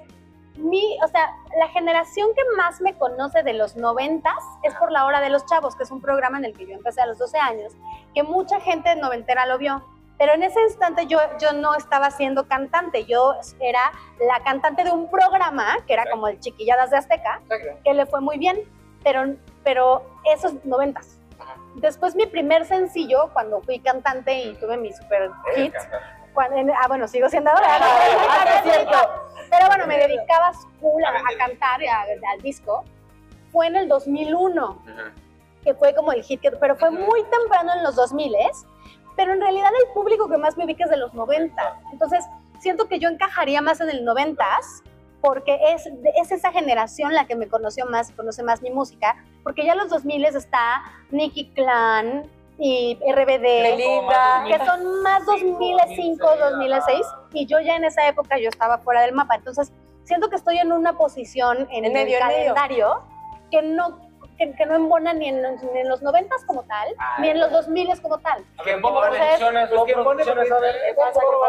mi, o sea, la generación que más me conoce de los noventas es por la hora de los chavos, que es un programa en el que yo empecé a los 12 años, que mucha gente noventera lo vio. Pero en ese instante yo, yo no estaba siendo cantante, yo era la cantante de un programa que era como el Chiquilladas de Azteca, que le fue muy bien, pero, pero esos noventas. Después mi primer sencillo, cuando fui cantante y tuve mi super hit, cuando- en- ah, bueno, sigo siendo ahora. Ah, cierto. Pero bueno, me dedicaba full a, a cantar y a- al disco. Fue en el 2001, Ajá. que fue como el hit, que- pero fue muy temprano en los 2000 pero en realidad el público que más me ubica es de los 90. Entonces, siento que yo encajaría más en el 90 porque es, es esa generación la que me conoció más, conoce más mi música, porque ya en los 2000 está Nicky Clan y RBD, Belinda. que son más 2005, 2006, y yo ya en esa época yo estaba fuera del mapa. Entonces, siento que estoy en una posición en, En medio, el en medio. calendario que no que, que no embona ni en, los- ni en los noventas como tal, Ah, ni en los 2000 como tal. Que pues.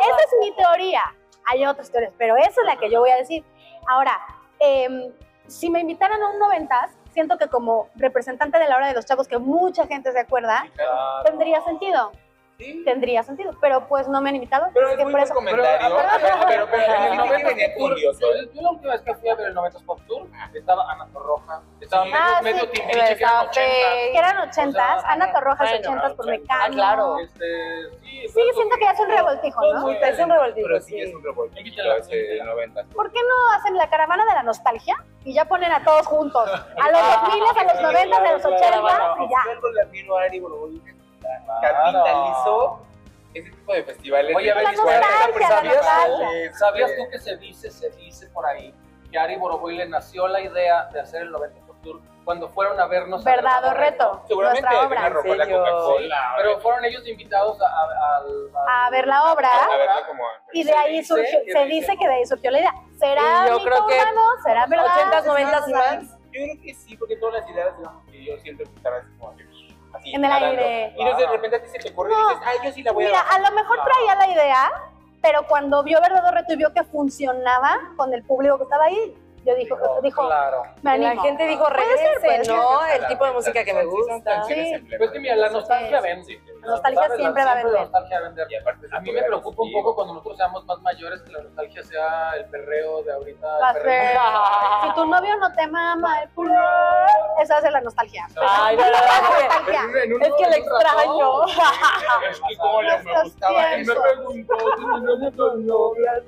Esa es mi teoría. Hay otras teorías, pero esa es la que yo voy a decir. Ahora, em, si me invitaran a un noventas, siento que como representante de la hora de los chavos, que mucha gente se acuerda, Claro. tendría sentido. Sí. Tendría sentido, pero pues no me han invitado. Pero es que muy por eso. comentario. Pero, Pero, pero, pero, pero, En el pero, 90 venía Pop Tour, curioso. yo, la última vez que fui a ver el 90 Pop Tour, estaba Ana Torroja, estaba Sí. medio, Ah, medio sí. Timbiriche, que eran Estaba 80. Faye. Que eran ochentas, O sea, Ana Torrojas bueno, ochentas por 80. Mecano. Ah, claro. Este, sí, Sí, siento que ya es un revoltijo, ¿no? Es un revoltijo, Pero sí sí. es un revoltijo ese invítala. 90. ¿Por qué no hacen la caravana de la nostalgia y ya ponen a todos juntos? A los 2000, a los 90, a los 80 y ya. Yo le admiro a Ari Boroboy, capitalizó ese tipo de festivales. Oye, a ver, ¿sabías tú- ¿Sabías tú que se dice, se dice por ahí, que a Ari Boroboy le nació la idea de hacer el 90 Pop Tour cuando fueron a vernos a Verdad o reto, Seguramente nuestra obra. robó la? Coca-Cola. Pero fueron ellos invitados a, a- al- A ver la obra. A verla como. Y de ahí Se dice surgió, se dice- que de ahí surgió la idea. ¿Será yo mito creo que? ¿Será verdad? 80s, 90s y más. Yo creo que sí, porque todas las ideas, digamos, que yo siento que estaban así como que. Así, En el nadando. aire. Y entonces de repente a ti se te ocurre No. y dices, ay, yo sí la voy a Mira, bajar". a lo mejor traía la idea, pero cuando vio Verdad o Reto y vio que funcionaba con el público que estaba ahí, yo dijo, dijo, claro. me La gente dijo, regrese. ¿no? El La tipo de música que me gusta. Sí. Pues que mira, la nostalgia Sí. vende. La nostalgia siempre va a vender. La nostalgia va a mí me preocupa un poco cuando nosotros seamos más mayores que la nostalgia sea el perreo de ahorita. Va a ser, si tu novio no te mama el culo, a ser la nostalgia. Ay, no, no, no, La es que le extraño. Es que como le me gustaba. Y me preguntó, ¿tú no me con novia?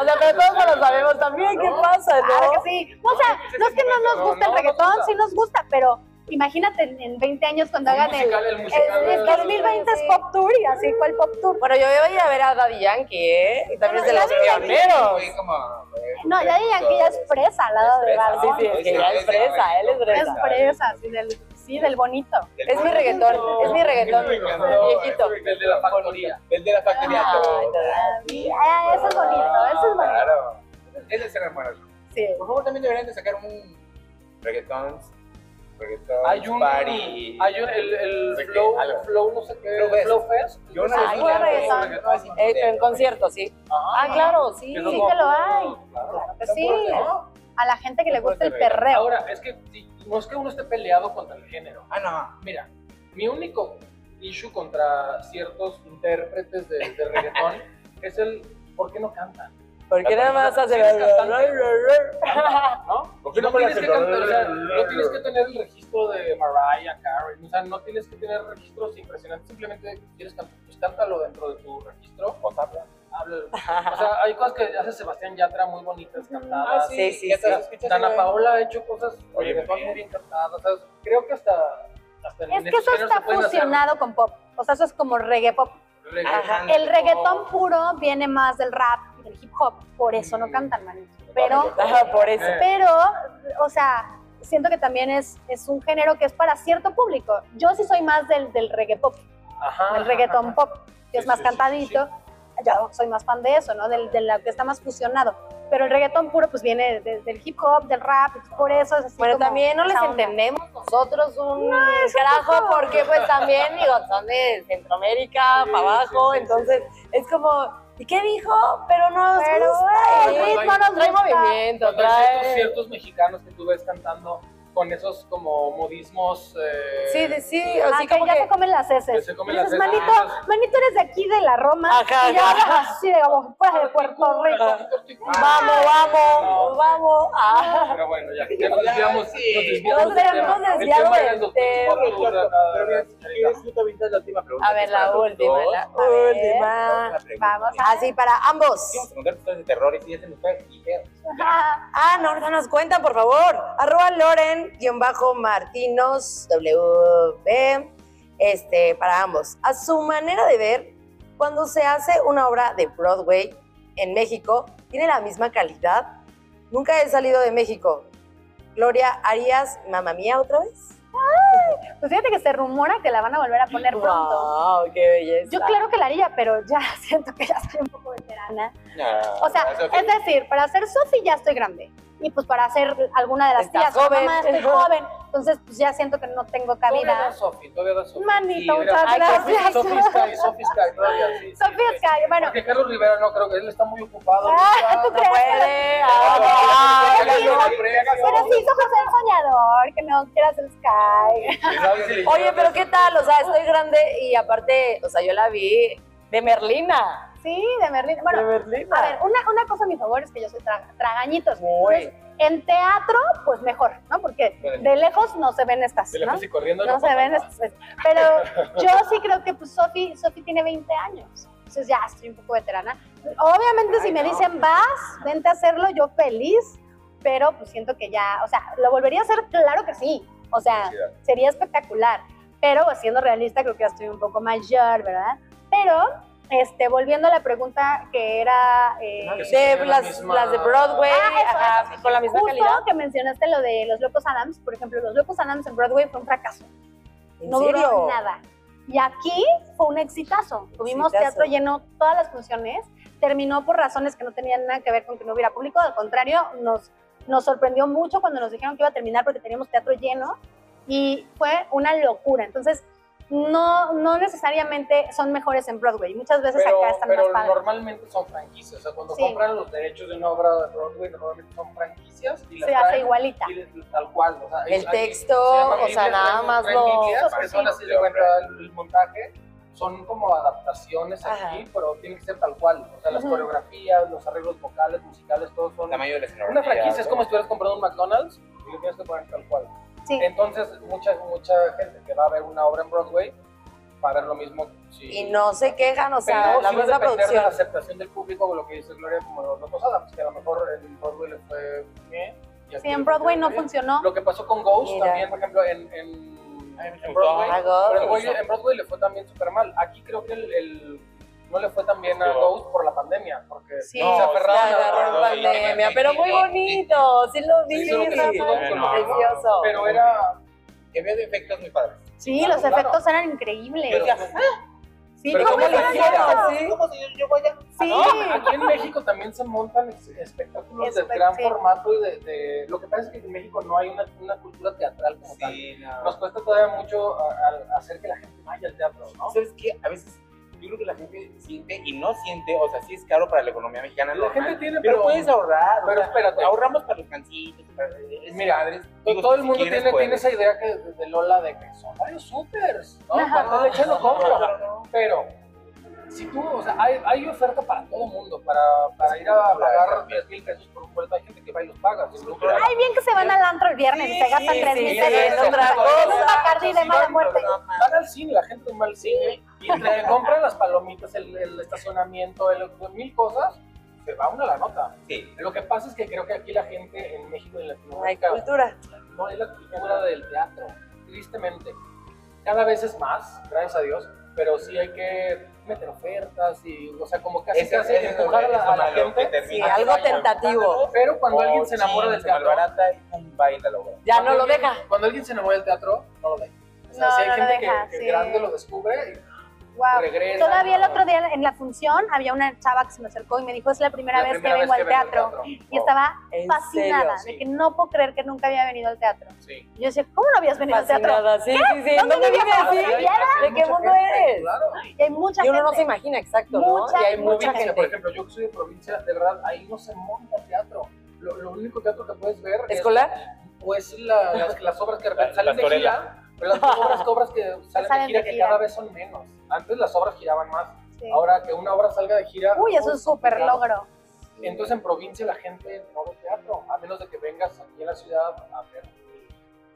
O sea, pero todos lo sabemos también, ¿qué pasa, Claro no? que sí. No, o sea, no es que no nos guste el No, no reggaetón, sí nos gusta, pero imagínate en, en 20 años cuando El hagan el, musical, el musical el- el del- 2020 es Pop Tour y así fue el Pop Tour. Bueno, yo voy a ir a ver a Daddy Yankee, ¿eh? Y también es de Pero los Daddy Yankee- pioneros. Eh, No, ya digan que ya es presa al lado de Es fresa, Bad Sí, sí, es que ya es fresa, él es Es fresa. fresa, sí, del, sí, del bonito. Es mi reggaetón, es mi reggaetón, viejito. El de la factoría. El de la factoría. Sí, ah, eso es bonito, eso es bonito. Claro. Ese será bueno. Sí. Por favor, también deberían de sacar un reggaetón. Reggaetón. Hay un, party. hay un, el, el flow, flow no sé qué, Flow Fest. Flow Fest. Yo no reggaetón. pero reggaetón Eh, en concierto, sí. Ah, claro, sí. Que Sí que lo hay. Claro. Claro que No sí. A la gente que le gusta el perreo. Ahora, es que no es que uno esté peleado contra el género. Ah, no. Mira, mi único issue contra ciertos intérpretes de, de reggaetón es el ¿por qué no cantan? ¿Por qué nada más hace. ¿No? ¿Por qué no tienes que la cantar, o sea, no tienes que tener el registro de Mariah Carey, o sea, no tienes que tener registros impresionantes, simplemente quieres cantar, pues cántalo dentro de tu registro, O sea, habla. háblalo. O sea, hay cosas que hace Sebastián Yatra muy bonitas cantadas. Ah, sí, sí, sí. Dana. Paola ha hecho cosas Oye, muy bien. cantadas. O sea, creo que hasta, Es que eso está fusionado con pop. O sea, eso es como reggae pop. reggaetón. El reggaetón puro viene más del rap del hip hop. Por eso no cantan, manito. Pero, Ajá, por eso. pero, o sea, siento que también es, es un género que es para cierto público. Yo sí soy más del, del reggae pop, Ajá. del reggaetón pop, que es Sí, más sí, sí, cantadito. Yo soy más fan de eso, ¿no? Del, de lo que está más fusionado. Pero el reggaetón puro, pues viene de- del hip hop, del rap, por eso es así Bueno, como también no les onda. entendemos nosotros un carajo porque pues también, digo, son de Centroamérica, para abajo, entonces es como, ¿y qué dijo? Pero nos Pero, gusta, eh, el ritmo ritmo nos trae gusta. movimiento, hay ciertos, trae... ciertos mexicanos que tú ves cantando con esos como modismos. eh, Sí, de- sí, Ah, así que como ya que... se comen las heces. Se comen dices, las heces. manito, Ah, manito eres de aquí de la Roma. Ajá, y ya ajá. así de como fuera de Puerto Rico. Vamos, vamos, vamos. Ah. Pero bueno, ya, ya nos desviamos. Sí. Nos desviamos Nos hemos desviado es ahorita la última pregunta. A ver, la última, la última. Vamos Así para ambos. De terror y si ya se nos fue. y ya. Ajá. Ah, no, nos cuentan, por favor. Arroba Loren-Martinos, WB, este, para ambos. A su manera de ver, cuando se hace una obra de Broadway en México, ¿tiene la misma calidad? Nunca he salido de México. Gloria, ¿harías Mamma Mía otra vez? Pues fíjate que se rumora que la van a volver a poner pronto. Wow, qué belleza. Yo claro que la haría, pero ya siento que ya soy un poco veterana. No, O sea, es decir, para hacer Sophie ya estoy grande. Y pues para hacer alguna de las Estás tías, joven. mamá, estoy joven. Entonces, pues ya siento que no tengo Todavía cabida. da Sofi, todavía Sofi. Manito, muchas gracias. Sofi Sky, Sofi Sky, todavía, sí. sí, Sofi sí. Sky, bueno. Porque Carlos Rivera no creo que él está muy ocupado. Ah, ¿tú No crees? puede. Ah, ay, sí, no. Pero sí hizo José el Soñador, que no quieras el Sky. Oye, pero ¿qué tal? O sea, estoy grande y aparte, o sea, yo la vi de Merlina. Sí, de Merlín. Bueno, de Merlina. a ver, una, una cosa a mi favor es que yo soy tra- tragañitos. Entonces, en teatro, pues mejor, ¿no? Porque de lejos no se ven estas, Se le ¿no? puse corriendo. No se pasa ven estas. Pero yo sí creo que pues Sofi, Sofi tiene 20 años. Entonces ya estoy un poco veterana. Obviamente si me dicen vas, vente a hacerlo, yo feliz. Pero pues siento que ya, o sea, ¿lo volvería a hacer? Claro que sí. O sea, sería espectacular. Pero pues, siendo realista, creo que ya estoy un poco mayor, ¿verdad? Pero, este, volviendo a la pregunta que era... eh, que sí. De tiene la las, misma- las de Broadway, Ah, eso, ajá, con la misma justo calidad. que mencionaste lo de Los Locos Adams, por ejemplo, Los Locos Adams en Broadway fue un fracaso. ¿En no serio? duró nada. Y aquí fue un exitazo. Tuvimos Exitazo. teatro lleno todas las funciones. Terminó por razones que no tenían nada que ver con que no hubiera público. Al contrario, nos, nos sorprendió mucho cuando nos dijeron que iba a terminar porque teníamos teatro lleno. Y fue una locura. Entonces, no, no necesariamente son mejores en Broadway. Muchas veces Pero, acá están pero más padres. normalmente son franquicias. O sea, cuando Sí. compran los derechos de una obra de Broadway, normalmente son franquicias. Y las Se hace igualita. y les- tal cual. O sea, El hay- texto, o sea, nada más lo- de cuenta el, el montaje. Son como adaptaciones Ajá. aquí, pero tienen que ser tal cual. O sea, las Ujú. coreografías, los arreglos vocales, musicales, todos son. de la escenografía. Una franquicia es como si estuvieras comprando un McDonald's y lo tienes que poner tal cual. Sí. Entonces, mucha, mucha gente que va a ver una obra en Broadway va a ver lo mismo. Si, Y no se quejan, o sea, pero la sí misma depender de la producción. aceptación del público, con lo que dice Gloria, como los locos Adams, que a lo mejor en Broadway le fue bien. Sí, en Broadway no bien. funcionó. Lo que pasó con Ghost Mira. también, por ejemplo, en, en, en. Broadway. Ah, Ghost. pero en Broadway, en Broadway le fue también súper mal. Aquí creo que el, el- no le fue tan bien a Ghost por la pandemia, porque Sí, se aferraron la a- Broadway. pandemia, pero muy bonito, sí lo vi, lo- precioso. Pero era. Que veo de efectos muy padres. Sí, los claro. efectos eran increíbles. Pero, Sí, Pero ¿cómo ¿cómo le hicieron? Sí. ¿Cómo si yo, yo voy a... Sí. No, aquí en México también se montan espectáculos de Espe- gran sí. formato y de, de- Lo que pasa es que en México no hay una, una cultura teatral como tal. Sí, no. Nos cuesta todavía mucho a- a- hacer que la gente vaya al teatro, ¿no? ¿Sabes qué? A veces yo creo que la gente siente y no siente, o sea, sí es caro para la economía mexicana. La normal, gente tiene, pero, pero- puedes ahorrar. o pero sea, espérate. Ahorramos para los cancitos, para es Mira, madres. Todo, Digo, todo el si mundo quieres, tiene, tiene esa idea que de, de Lola de que son varios supers, ¿no? Cuando le echan lo compro. Pero, si tú, o sea, hay, hay oferta para todo el mundo, para, para ir a pagar 10 mil pesos por un boleto. Hay gente que va y los paga. lucro. Ay, bien que se van al antro el viernes y se gastan sí, tres sí, mil sí, pesos. cosa. Un Bacardí de Sí, mala muerte. Van al cine, la gente va al cine y entre que compran las palomitas, el, el estacionamiento, el, mil cosas, se va una la nota. Sí. Lo que pasa es que creo que aquí la gente en México y en Latinoamérica cultura. no es la cultura del teatro, tristemente. Cada vez es más, gracias a Dios, pero sí hay que meter ofertas y, o sea, como casi Ese- casi ese empujar a lo la, a gente. Sí, algo tentativo. Pero cuando Oh, alguien se enamora chin, del teatro, malbarata y pum, baila. Ya cuando no lo alguien- deja. Cuando alguien se enamora del teatro, no lo deja. O sea, No, si hay no lo gente deja, que, que sí. grande lo descubre y Wow. regresa. Todavía el ¿no? otro día en la función había una chava que se me acercó y me dijo, es la primera La vez primera que vengo al vengo teatro. Y Oh, estaba ¿En fascinada serio? de que no puedo creer que nunca había venido al teatro. Sí. Y yo decía, ¿cómo no habías venido al teatro? Fascinada, sí, sí, sí. ¿Dónde ¿Dónde vivías? ¿De qué mundo gente, eres? Claro. Y hay mucha Y uno no gente. se imagina, exacto, ¿no? Mucha, Y hay mucha mucha Provincia, por gente. ejemplo, yo que soy de provincia, de verdad, ahí no se monta teatro. Lo, lo único teatro que puedes ver ¿Escolar? es pues, la- las, las obras que salen de gira, pero las obras, obras que salen, salen de gira de que gira. cada vez son menos. Antes las obras giraban más. Sí. Ahora que una obra salga de gira. Uy, es un súper complicado. logro. Entonces en provincia la gente no ve teatro, a menos de que vengas aquí a la ciudad a ver.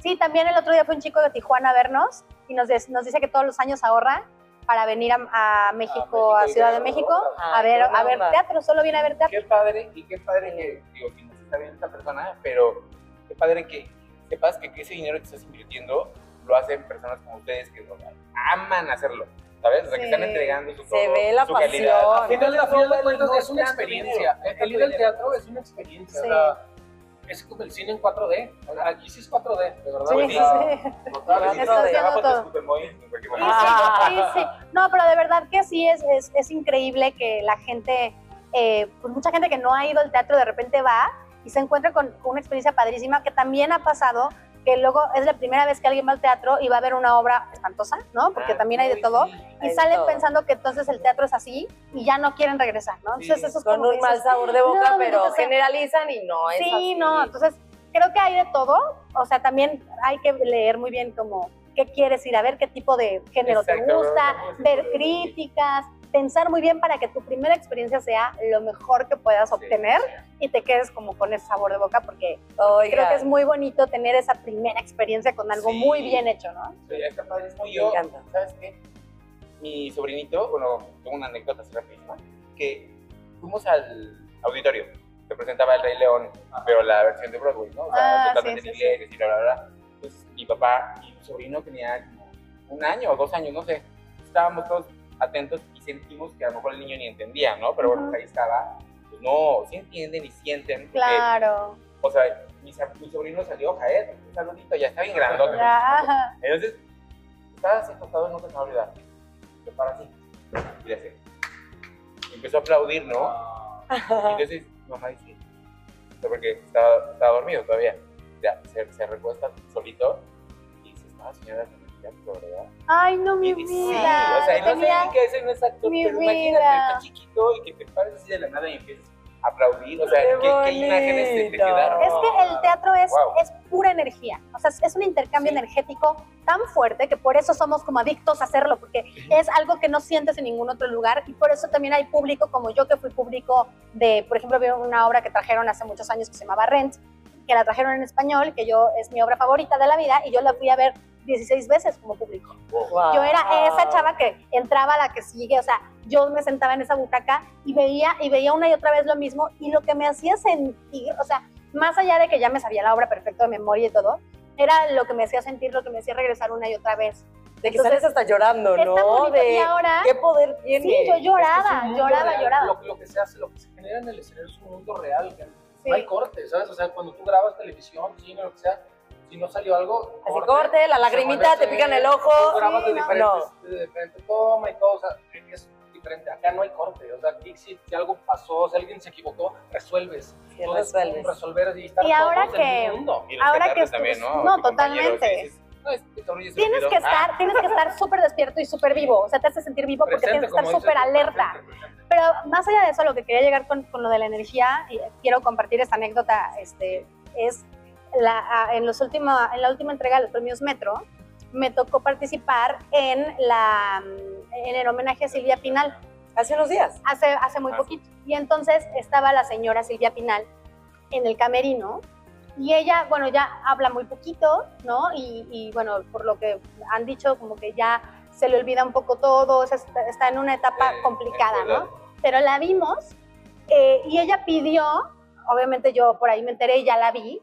Sí, también el otro día fue un chico de Tijuana a vernos y nos, des- nos dice que todos los años ahorra para venir a, a México, México a Ciudad de México, obras. a ver, a ver onda. teatro, solo viene a ver teatro. Qué padre y qué padre que, digo, que no se está viendo esta persona, pero qué padre que sepas que ese dinero que estás invirtiendo lo hacen personas como ustedes que lo aman hacerlo, ¿sabes? O sea, que Sí. están entregando su Se todo, ve la su pasión. calidad. Al final, de cuentas, es una experiencia. El ir al teatro es una experiencia. Sí. o sea, es como el cine en 4D. O sea, Aquí sí es 4D, de verdad. Sí, sí, sí. No, pero de verdad que sí es, es, es increíble que la gente, eh, pues mucha gente que no ha ido al teatro de repente va y se encuentra con una experiencia padrísima que también ha pasado que luego es la primera vez que alguien va al teatro y va a ver una obra espantosa, ¿no? Porque Ah, también hay de todo. sí. Y salen todo. pensando que entonces el teatro es así y ya no quieren regresar, ¿no? Entonces Sí. eso es Con como un mal sabor de boca, No, pero generalizan y no es Sí, así. no, entonces creo que hay de todo, o sea, también hay que leer muy bien como qué quieres ir a ver, qué tipo de género te gusta, ver críticas, pensar muy bien para que tu primera experiencia sea lo mejor que puedas obtener y te quedes como con ese sabor de boca porque Oigan, creo que es muy bonito tener esa primera experiencia con algo Sí. muy bien hecho, ¿no? Sí, está padrísimo. Me Yo, encanta. ¿sabes qué? Mi sobrinito, bueno, tengo una anécdota así rapidísima, que fuimos al auditorio, se presentaba El Rey León, pero la versión de Broadway, ¿no? O sea, Ah, totalmente sí, en sí, inglés y bla, bla, bla. Entonces, mi papá y mi sobrino tenía como un año o dos años, no sé. Estábamos todos atentos sentimos que a lo mejor el niño ni entendía, ¿no? Pero bueno, pues ahí estaba. Pues no, sí entienden y sienten. porque, Claro. O sea, mi, mi sobrino salió, Jaed, un saludito, ya está bien grandote. Ya. Entonces, estaba así acostado, nunca se me va a olvidar. Se para así. Y le hace. Empezó a aplaudir, ¿no? Y entonces, mamá dice, porque estaba, estaba dormido todavía. Ya, se, se recuesta solito y dice, estaba soñando teatro, ¿verdad? Ay, no, mi dice, sí, vida. o sea, y no tenía- sé ni que ese no es actor, mi pero imagínate, vida. está chiquito y que te pares así de la nada y empiezas a aplaudir. O sea, Qué ¿qué, imágenes te, te quedaron? Es que el teatro es, Wow. es pura energía, o sea, es- es un intercambio Sí. energético tan fuerte que por eso somos como adictos a hacerlo, porque es algo que no sientes en ningún otro lugar y por eso también hay público como yo que fui público de, por ejemplo, vi una obra que trajeron hace muchos años que se llamaba Rent, que la trajeron en español, que yo es mi obra favorita de la vida y yo la fui a ver 16 veces como público. Wow. Yo era esa chava que entraba la que sigue, o sea, yo me sentaba en esa butaca y veía y veía una y otra vez lo mismo y lo que me hacía sentir, o sea, más allá de que ya me sabía la obra perfecto de memoria y todo, era lo que me hacía sentir, lo que me hacía regresar una y otra vez. De que Entonces, sales hasta llorando, ¿no? De Y ahora, qué poder tiene. sí, yo Es lloraba, mundo lloraba, real. lloraba. Lo, lo que se hace, lo que se genera en el escenario es un mundo real. Sí. No hay corte, ¿sabes? O sea, cuando tú grabas televisión, cine, lo que sea, si no salió algo. Así corte, la lagrimita, te pican el ojo. grabas de Sí, no. de diferente toma y todo, o sea, es diferente. Acá no hay corte, o sea, aquí si, si algo pasó, si alguien se equivocó, resuelves. Sí, resuelves. resolver y estar Y ahora todos en que- el mundo. Y Ahora que también, ¿no? no, totalmente. no, Tienes que Ah, estar, tienes que estar súper despierto y súper vivo, o sea, te hace sentir vivo porque Presente, tienes que estar súper alerta. presente, presente. Pero más allá de eso, lo que quería llegar con, con lo de la energía, y quiero compartir esta anécdota, este, es la, a- en, los última, en la última entrega de los premios Metro, me tocó participar en, la, en el homenaje a Silvia Pinal, Hace unos días. hace, hace muy Ah. poquito. Y entonces estaba la señora Silvia Pinal en el camerino, y ella, bueno, ya habla muy poquito, ¿no? Y, y, bueno, por lo que han dicho, como que ya se le olvida un poco todo, o sea, está, en una etapa eh, complicada, ¿no? pero la vimos eh, y ella pidió, obviamente yo por ahí me enteré y ya la vi,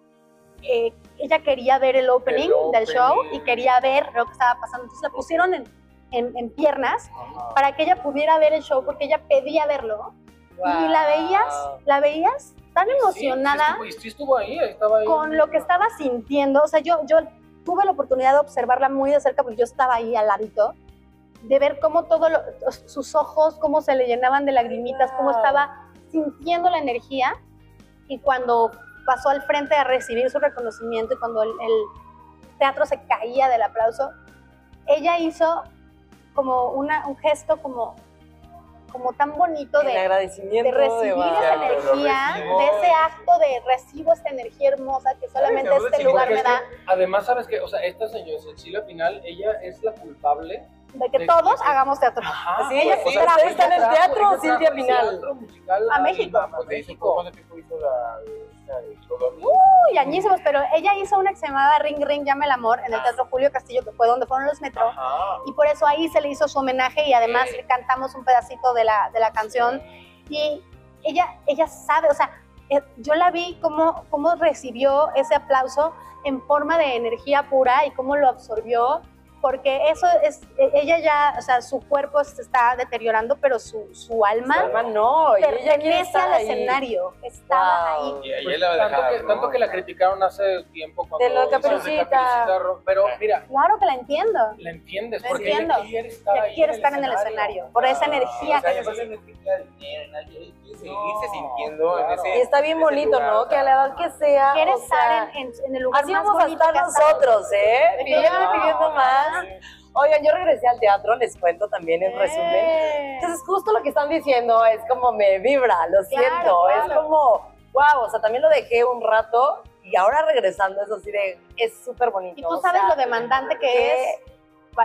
eh, ella quería ver el opening, El del show y quería ver lo que estaba pasando. Entonces la pusieron en, en- en piernas Ajá. para que ella pudiera ver el show porque ella pedía verlo. Y la veías, la veías tan Sí, emocionada Sí, sí estuvo ahí, ahí estaba ahí. con lo que estaba sintiendo. O sea, yo, yo tuve la oportunidad de observarla muy de cerca porque yo estaba ahí al ladito, de ver cómo todos sus ojos, cómo se le llenaban de lagrimitas, cómo estaba sintiendo la energía. Y cuando pasó al frente a recibir su reconocimiento y cuando el, el teatro se caía del aplauso, ella hizo como una, un gesto como, como tan bonito de, agradecimiento de recibir wow. esa energía, de ese acto de recibo esta energía hermosa que solamente Ay, este lugar me es da, que, además, ¿sabes qué? O sea, esta señora, Cecilia Pinal, ella es la culpable. de que de- todos de- hagamos teatro. Ajá. Sí, ella- o ustedes están en el teatro, Cintia Pinal. teatro musical A México. A, Pues, México. ¿Cuánto tiempo hizo la, todo? Uy, añísimos, pero ella hizo una que se llamaba Ring Ring Llama el Amor en el Teatro Julio Castillo, que fue donde fueron los metros. Ajá. y por eso ahí se le hizo su homenaje y además le cantamos un pedacito de la, de la canción y ella, ella sabe, o sea, eh, yo la vi cómo, cómo recibió ese aplauso en forma de energía pura y cómo lo absorbió porque eso es, e- ella ya, o sea, su cuerpo se está deteriorando, pero su, su alma Alma no, ella pertenece estar al ahí. escenario, estaba Wow. ahí. Y ahí Pues, la tanto, dejar, que, ¿no? tanto que la criticaron hace tiempo cuando De lo Caperucita. Caperucita Ro- pero mira, Claro que la entiendo. la entiendes La porque entiendo. ella quiere estar, Ella ahí quiere estar en el escenario, por esa Ah, energía o sea, que no quiere seguirse No, sintiendo en claro. ese Y está bien bonito, lugar, ¿no? o Que a la edad que sea. Quiere o sea, estar en, en- en el lugar Así más vamos a estar nosotros, ¿eh? Pidiendo y Claro. pidiendo más. Oigan, yo regresé al teatro, les cuento también en resumen. Eh. Entonces, justo lo que están diciendo es como me vibra, lo siento. Es como, wow, o sea, también lo dejé un rato y ahora regresando es así de, es súper bonito. Y tú o sabes sea, lo demandante que que es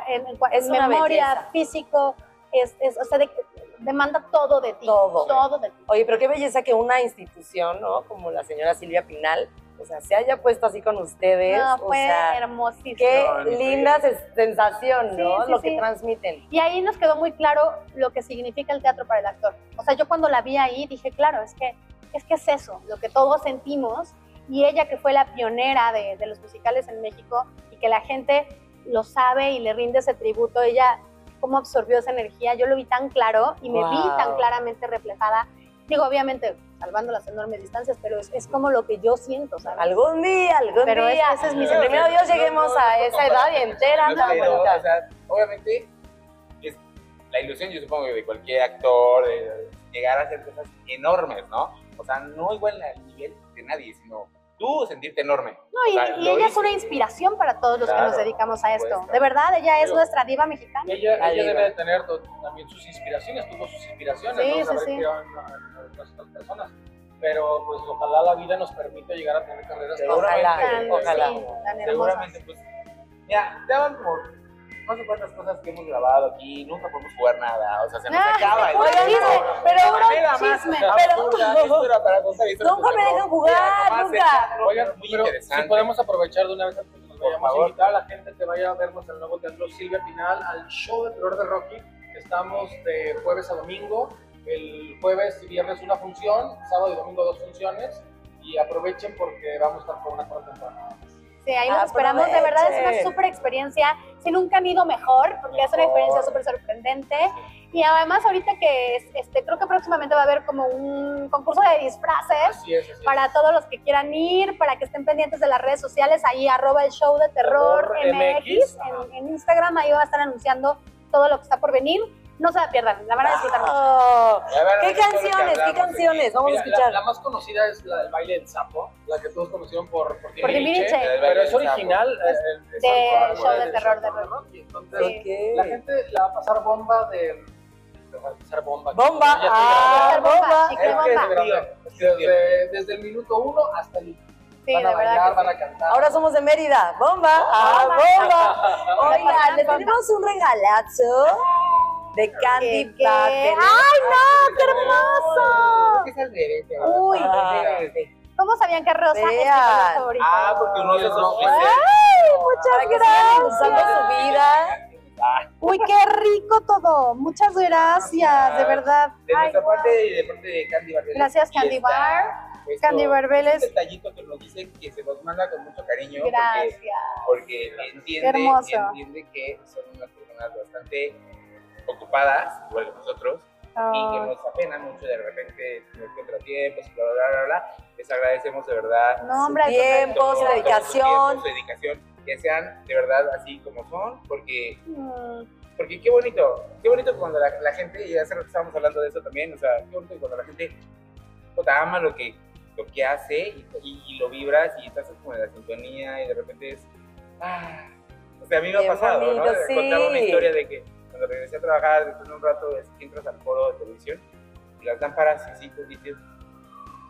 en, en es memoria, belleza. físico, es, es, o sea, de- demanda todo de ti. Todo. Todo de ti. Oye, pero qué belleza que una institución, ¿no? Como la señora Silvia Pinal, o sea, se haya puesto así con ustedes. No, o fue sea, hermosísimo. qué No, linda se- sensación, Sí, ¿no? sí, lo que sí. transmiten. Y ahí nos quedó muy claro lo que significa el teatro para el actor. O sea, yo cuando la vi ahí dije, claro, es que es, que es eso, lo que todos sentimos. Y ella que fue la pionera de, de los musicales en México y que la gente lo sabe y le rinde ese tributo, ella cómo absorbió esa energía, yo lo vi tan claro y me vi Wow. tan claramente reflejada. Digo, obviamente, salvando las enormes distancias, pero es, es como lo que yo siento, ¿sabes? Algún día, algún Pero día. ese es mi Primero sentimiento. Dios lleguemos a esa edad y entera, No, pero, o sea, obviamente, es la ilusión, yo supongo, de cualquier actor, de llegar a hacer cosas enormes, ¿no? O sea, no igual al nivel de nadie, sino tú sentirte enorme. No, y, O sea, y ella es una inspiración para todos los que Claro, nos dedicamos a esto. supuesto. De verdad, ella es Pero- nuestra diva mexicana. Ella, La ella debe de tener también sus inspiraciones, tuvo sus inspiraciones, Sí, ¿no? sí, sí. que ah, personas. Pero pues ojalá la vida nos permita llegar a tener carreras Seguramente, Tan, ojalá. hermosas. Seguramente, pues, mira, ya van como no sé cuántas cosas que hemos grabado aquí, nunca podemos jugar nada, o sea, se nos Ah, acaba tiempo. chisme, pero más chisme, absurda, pero- para contar Nunca me dejan jugar, nunca. Oigan, muy pero interesante. si podemos aprovechar de una vez antes que nos vayamos a invitar a la gente que vaya a vernos en el nuevo teatro Silvia Pinal al show de terror de Rocky. Estamos de jueves a domingo. El jueves y viernes una función, sábado y domingo dos funciones. Y aprovechen porque vamos a estar por una cuarta temporada. Sí, ahí nos esperamos. De verdad es una súper experiencia. Si nunca han ido mejor, porque es una Mejor. experiencia súper sorprendente. Y además ahorita que es- este, creo que próximamente va a haber como un concurso de disfraces Así es, así es. para todos los que quieran ir, para que estén pendientes de las redes sociales, ahí arroba el show de terror Terror MX, MX, en, en Instagram, ahí va a estar anunciando todo lo que está por venir. No se la pierdan, la van a disfrutar mucho. Oh, ¿Qué canciones? ¿Qué canciones? Vamos a escuchar. la, la más conocida es la del baile del sapo, la que todos conocieron por, por Timbiriche, pero es original. es De show de del terror de. Entonces, Sí. la gente la va a pasar bomba de... bomba. Bomba. Ah, bomba. chicle Es que bomba. verdad. Desde, desde el minuto uno hasta el... Sí, van a de verdad bailar, van sí. a cantar. Ahora somos de Mérida. ¡Bomba! ¡Ah, bomba! Oigan, les bomba. tenemos un regalazo de Candy ¿Qué, qué? Black. ¡Ay, no! ¡Qué hermoso! ¿Qué es el de este? Uy. ¿Cómo sabían que Rosa es mi favorito? Ah, porque uno de esos ¡Ay, muchas Para que sigan usando gracias! su vida. Uy, qué rico todo. Muchas gracias, de verdad. De nuestra parte y de parte de Candy Bar. Gracias, Candy Bar. esto- Candy Bar Vélez. Un detallito que nos dicen que se nos manda con mucho cariño. porque- Gracias. Porque entiende, Qué hermoso. entiende que son unas personas bastante ocupadas, igual que nosotros, y que Oh, nos apena mucho de repente los contratiempos, bla, bla, bla, bla. Les agradecemos de verdad no, hombre, Su tiempo, su dedicación. su dedicación, que sean de verdad así como son, porque, Mm, porque qué bonito, qué bonito cuando la, la gente, y hace rato estábamos hablando de eso también, o sea, qué bonito cuando la gente puta, ama lo que, lo que hace y, y- y lo vibras y estás como en la sintonía y de repente es, ah, o sea, a mí me Bien ha pasado, ¿no? bonito, De Contar una sí. historia de que cuando regresé a trabajar, después de un rato, es que entras al foro de televisión y las lámparas y sí, tú dices,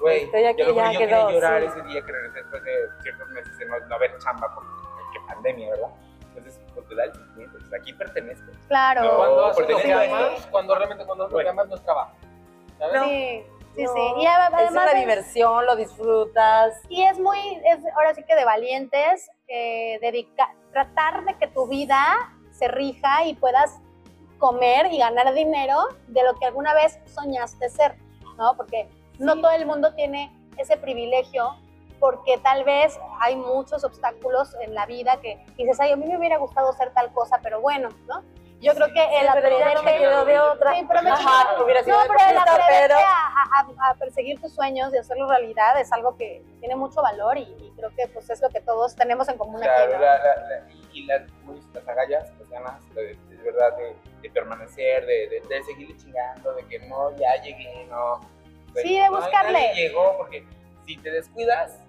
güey, Estoy aquí, yo, lo que ya yo quería llorar sí. ese día que regresé después de ciertos meses de no, no haber chamba porque pandemia, ¿verdad? Entonces, pues te da el sentimiento, pues, aquí pertenezco. Claro. No, Cuando lo que amas, cuando realmente cuando lo que Bueno. amas no es trabajo. ¿sabes? Sí, sí, No, sí. Y además Es una es- diversión, lo disfrutas. Y es muy, es ahora sí que de valientes, eh, dedica- tratar de que tu vida se rija y puedas comer y ganar dinero de lo que alguna vez soñaste ser, ¿no? Porque no todo el mundo tiene ese privilegio porque tal vez hay muchos obstáculos en la vida que dices, ay, a mí me hubiera gustado ser tal cosa, pero bueno, ¿no? Yo creo que el no me quedó de otra. Sí, pero me Ajá, hubiera sido no, pero el atreverte a, a- a perseguir tus sueños y hacerlo realidad es algo que tiene mucho valor y, y creo que pues es lo que todos tenemos en común aquí, ¿no? la- la- la- y, las, las agallas, las ganas de, de verdad de, de permanecer, de, de, de seguirle chingando, de que no, ya llegué, no. Sí, de no, buscarle. nadie llegó, porque si te descuidas,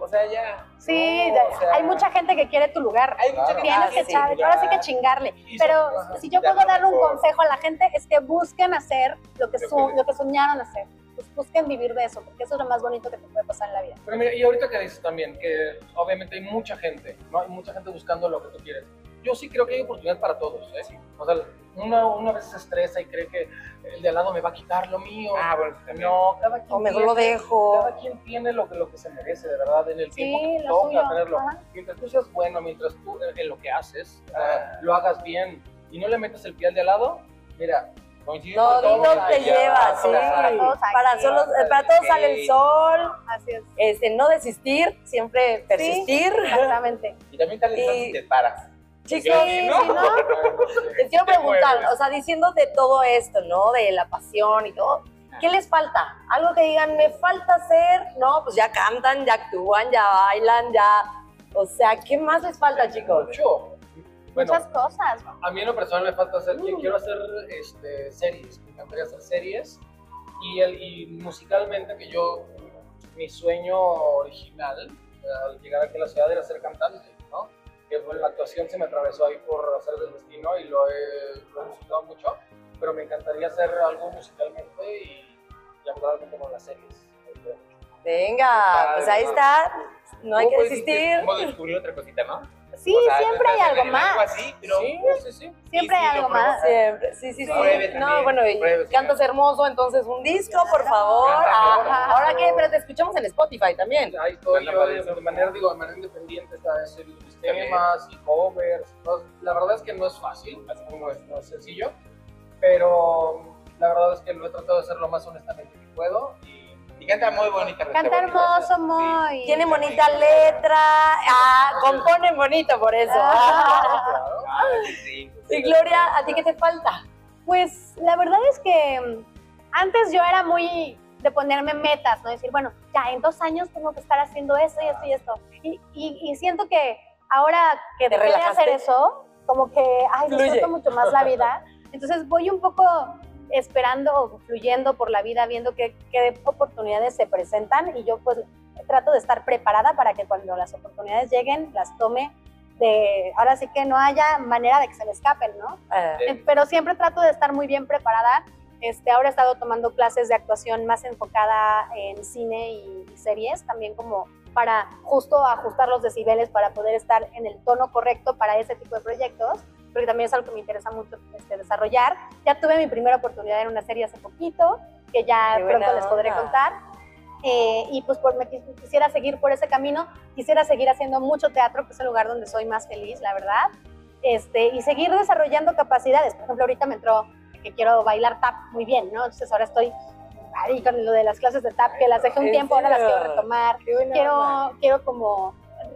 o sea, ya. Sí, no, de- o sea, hay mucha gente que quiere tu lugar. Hay mucha gente Tienes que echar, lugar. ahora sí que chingarle. Pero son- si yo puedo darle un consejo a la gente es que busquen hacer lo que, su- que- lo que soñaron hacer. Pues busquen vivir de eso, porque eso es lo más bonito que te puede pasar en la vida. Pero mira, y ahorita que dices también que obviamente hay mucha gente, ¿no? Hay mucha gente buscando lo que tú quieres. Yo sí creo que hay oportunidad para todos, ¿eh? O sea, una, una vez se estresa y cree que el de al lado me va a quitar lo mío. Ah, bueno, también. no, cada quien O mejor lo tiene- dejo. Cada quien tiene lo que, lo que se merece, de verdad, en el Sí, tiempo que toca suyo, tenerlo. ajá. Mientras tú seas bueno, mientras tú eh, en lo que haces, Ah. lo hagas bien y no le metas el pie al de al lado, mira, No, todos Dito te allá, lleva, sí. Para todos Para, sí. solo, para todos sale el sol. Así es. Este, no desistir, siempre persistir. Exactamente. Y también tal vez Y- si te paras. Chicos, Sí, ¿no? sí, ¿no? les quiero preguntar, o sea, diciendo de todo esto, ¿no? De la pasión y todo, ¿qué les falta? Algo que digan, me falta hacer, no, pues ya cantan, ya actúan, ya bailan, ya. O sea, ¿qué más les falta, chicos? mucho. Bueno, Muchas cosas. A mí en lo personal me falta hacer, que quiero hacer este, series, me encantaría hacer series y, el, y musicalmente que yo, mi sueño original al llegar aquí a la ciudad era ser cantante, ¿no? Que bueno, la actuación se me atravesó ahí por hacer del destino y lo he, lo he disfrutado mucho, pero me encantaría hacer algo musicalmente y, y actualmente con las series. Venga, pues ahí está. No hay ¿Cómo que desistir. Como descubrir otra cosita, ¿no? Sí, O sea, siempre hay algo más. Algo así, pero Sí, sí, sí. Siempre hay algo más. Siempre, sí, sí, sí. Pruebe No, también, bueno, y pruebe, sí. cantas hermoso, entonces un disco, por favor. Canta, Ah, ahora que, pero te escuchamos en Spotify también. Ahí estoy yo de manera, digo, de manera independiente, está ese, mis temas y covers. todo. La verdad es que no es fácil, así como es, no es sencillo, pero la verdad es que lo he tratado de hacer lo más honestamente que puedo. Y, Y canta muy bonita. Canta bonita. hermoso, Sí. muy. Tiene bonita letra, ah, componen bonito por eso. Ah. Ah, sí, sí. Y Gloria, ¿a ti qué te falta? Pues la verdad es que mm, antes yo era muy de ponerme metas, ¿no? Decir, bueno, ya en dos años tengo que estar haciendo esto y esto y esto. Y, y- y siento que ahora que ¿Te dejé de hacer eso, como que, ay, Fluye. disfruto mucho más la vida. Entonces voy un poco esperando o fluyendo por la vida, viendo qué, qué oportunidades se presentan y yo pues trato de estar preparada para que cuando las oportunidades lleguen las tome de, ahora sí que no haya manera de que se me escapen, ¿no? Ah, Eh, pero siempre trato de estar muy bien preparada. Este, ahora he estado tomando clases de actuación más enfocada en cine y, y series, también como para justo ajustar los decibeles para poder estar en el tono correcto para ese tipo de proyectos, porque también es algo que me interesa mucho este, desarrollar. Ya tuve mi primera oportunidad en una serie hace poquito, que ya pronto les podré onda. contar. Eh, y pues por, me quis- quisiera seguir por ese camino, quisiera seguir haciendo mucho teatro, que es el lugar donde soy más feliz, la verdad este, y seguir desarrollando capacidades. Por ejemplo, ahorita me entró que quiero bailar tap muy bien, ¿no? Entonces ahora estoy ahí con lo de las clases de tap, que las dejé un ¿En tiempo, ahora las quiero retomar. Quiero, quiero como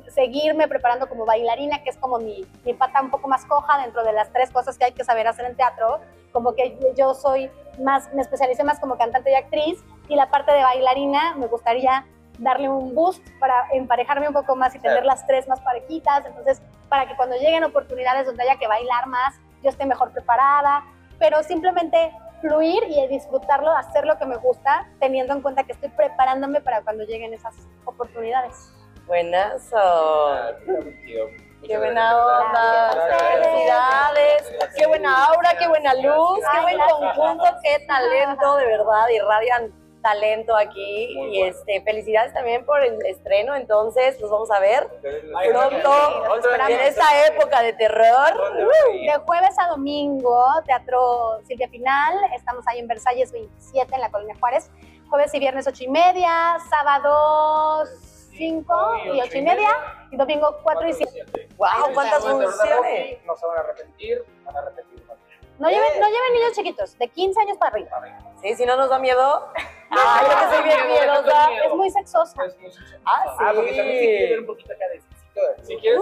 seguirme preparando como bailarina, que es como mi, mi pata un poco más coja dentro de las tres cosas que hay que saber hacer en teatro. Como que yo soy más, me especialicé más como cantante y actriz, y la parte de bailarina me gustaría darle un boost para emparejarme un poco más y tener las tres más parejitas. Entonces, para que cuando lleguen oportunidades donde haya que bailar más, yo esté mejor preparada, pero simplemente fluir y disfrutarlo, hacer lo que me gusta, teniendo en cuenta que estoy preparándome para cuando lleguen esas oportunidades. Buenazo. Ah, qué buena onda. Felicidades. Qué buena aura, qué buena luz, qué buen conjunto, qué talento, de verdad. Irradian talento aquí. Muy y bueno. este, felicidades también por el estreno. Entonces, nos vamos a ver Ay, pronto en esta época de terror. De jueves a domingo, Teatro Silvia Pinal, estamos ahí en Versalles 27, en la Colonia Juárez. Jueves y viernes 8 y media, sábado 5 y 8 y media, y domingo 4 y 7. ¡Wow! ¿Cuántas funciones? No se van a arrepentir, van a repetir. No lleven, no lleven niños chiquitos, de 15 años para arriba. Sí, si no nos da miedo. Ah, yo que soy bien miedosa. Es muy sexosa. Es muy sexosa. Ah, Ah, porque también sí quiero ver un sí. poquito acá de cecito. Si quieres,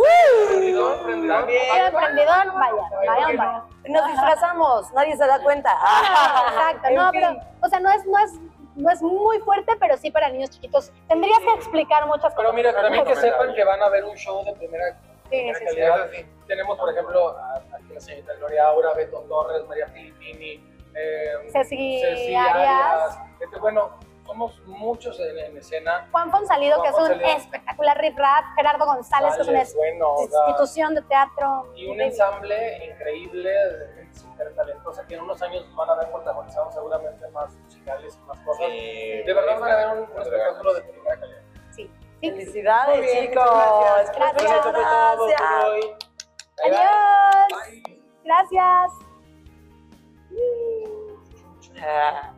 prendidón, prendidón. También. ¿Quieren prendidón? Vayan, vayan, vayan. Nos disfrazamos, nadie se da cuenta. Ah, Exacto, no, pero, o sea, no es, no es, no es muy fuerte, pero sí para niños chiquitos. Tendrías que explicar muchas Pero cosas. mira, también que sepan que van a ver un show de primera, primera sí, sí. calidad. Sí. Tenemos, por ejemplo, a, aquí la señorita Gloria Aura, Beto Torres, María Filippini, eh, Ceci Ceci Arias. Este, bueno, somos muchos en, en escena. Juan Fonsalido, que es Juan un Fonsalido. espectacular riff rap, Gerardo González, que es una bueno, institución de teatro. y un ensamble increíble de gente súper talentosa que en unos años van a ver protagonizado seguramente más musicales y más cosas. Sí. De verdad van a ver un, un espectáculo de primera calidad. Sí. sí. Felicidades, bien, chicos. Gracias. Gracias. hoy. Bye, bye. Adiós. Gracias. Ah.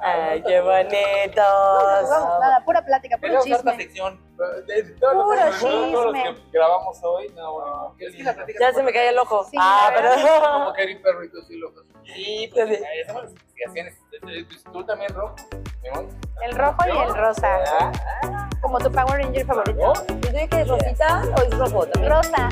Ay, qué bonitos. Vamos, nada, pura plática, puro chisme. sección. Todos los, Puro todos los chisme. que grabamos hoy, no, bueno. Es que la plática Ya se me cae el ojo. Sí, ah, verdad. Como Kerry Perrito, sí, locos. Sí, pues hacemos las investigaciones. Pues, Tú también, Ro. ¿Mi amor? El rojo y el rosa. Ah, Como tu Power Ranger favorito. ¿no? ¿Y tú qué es rosita o es rojo también? Rosa.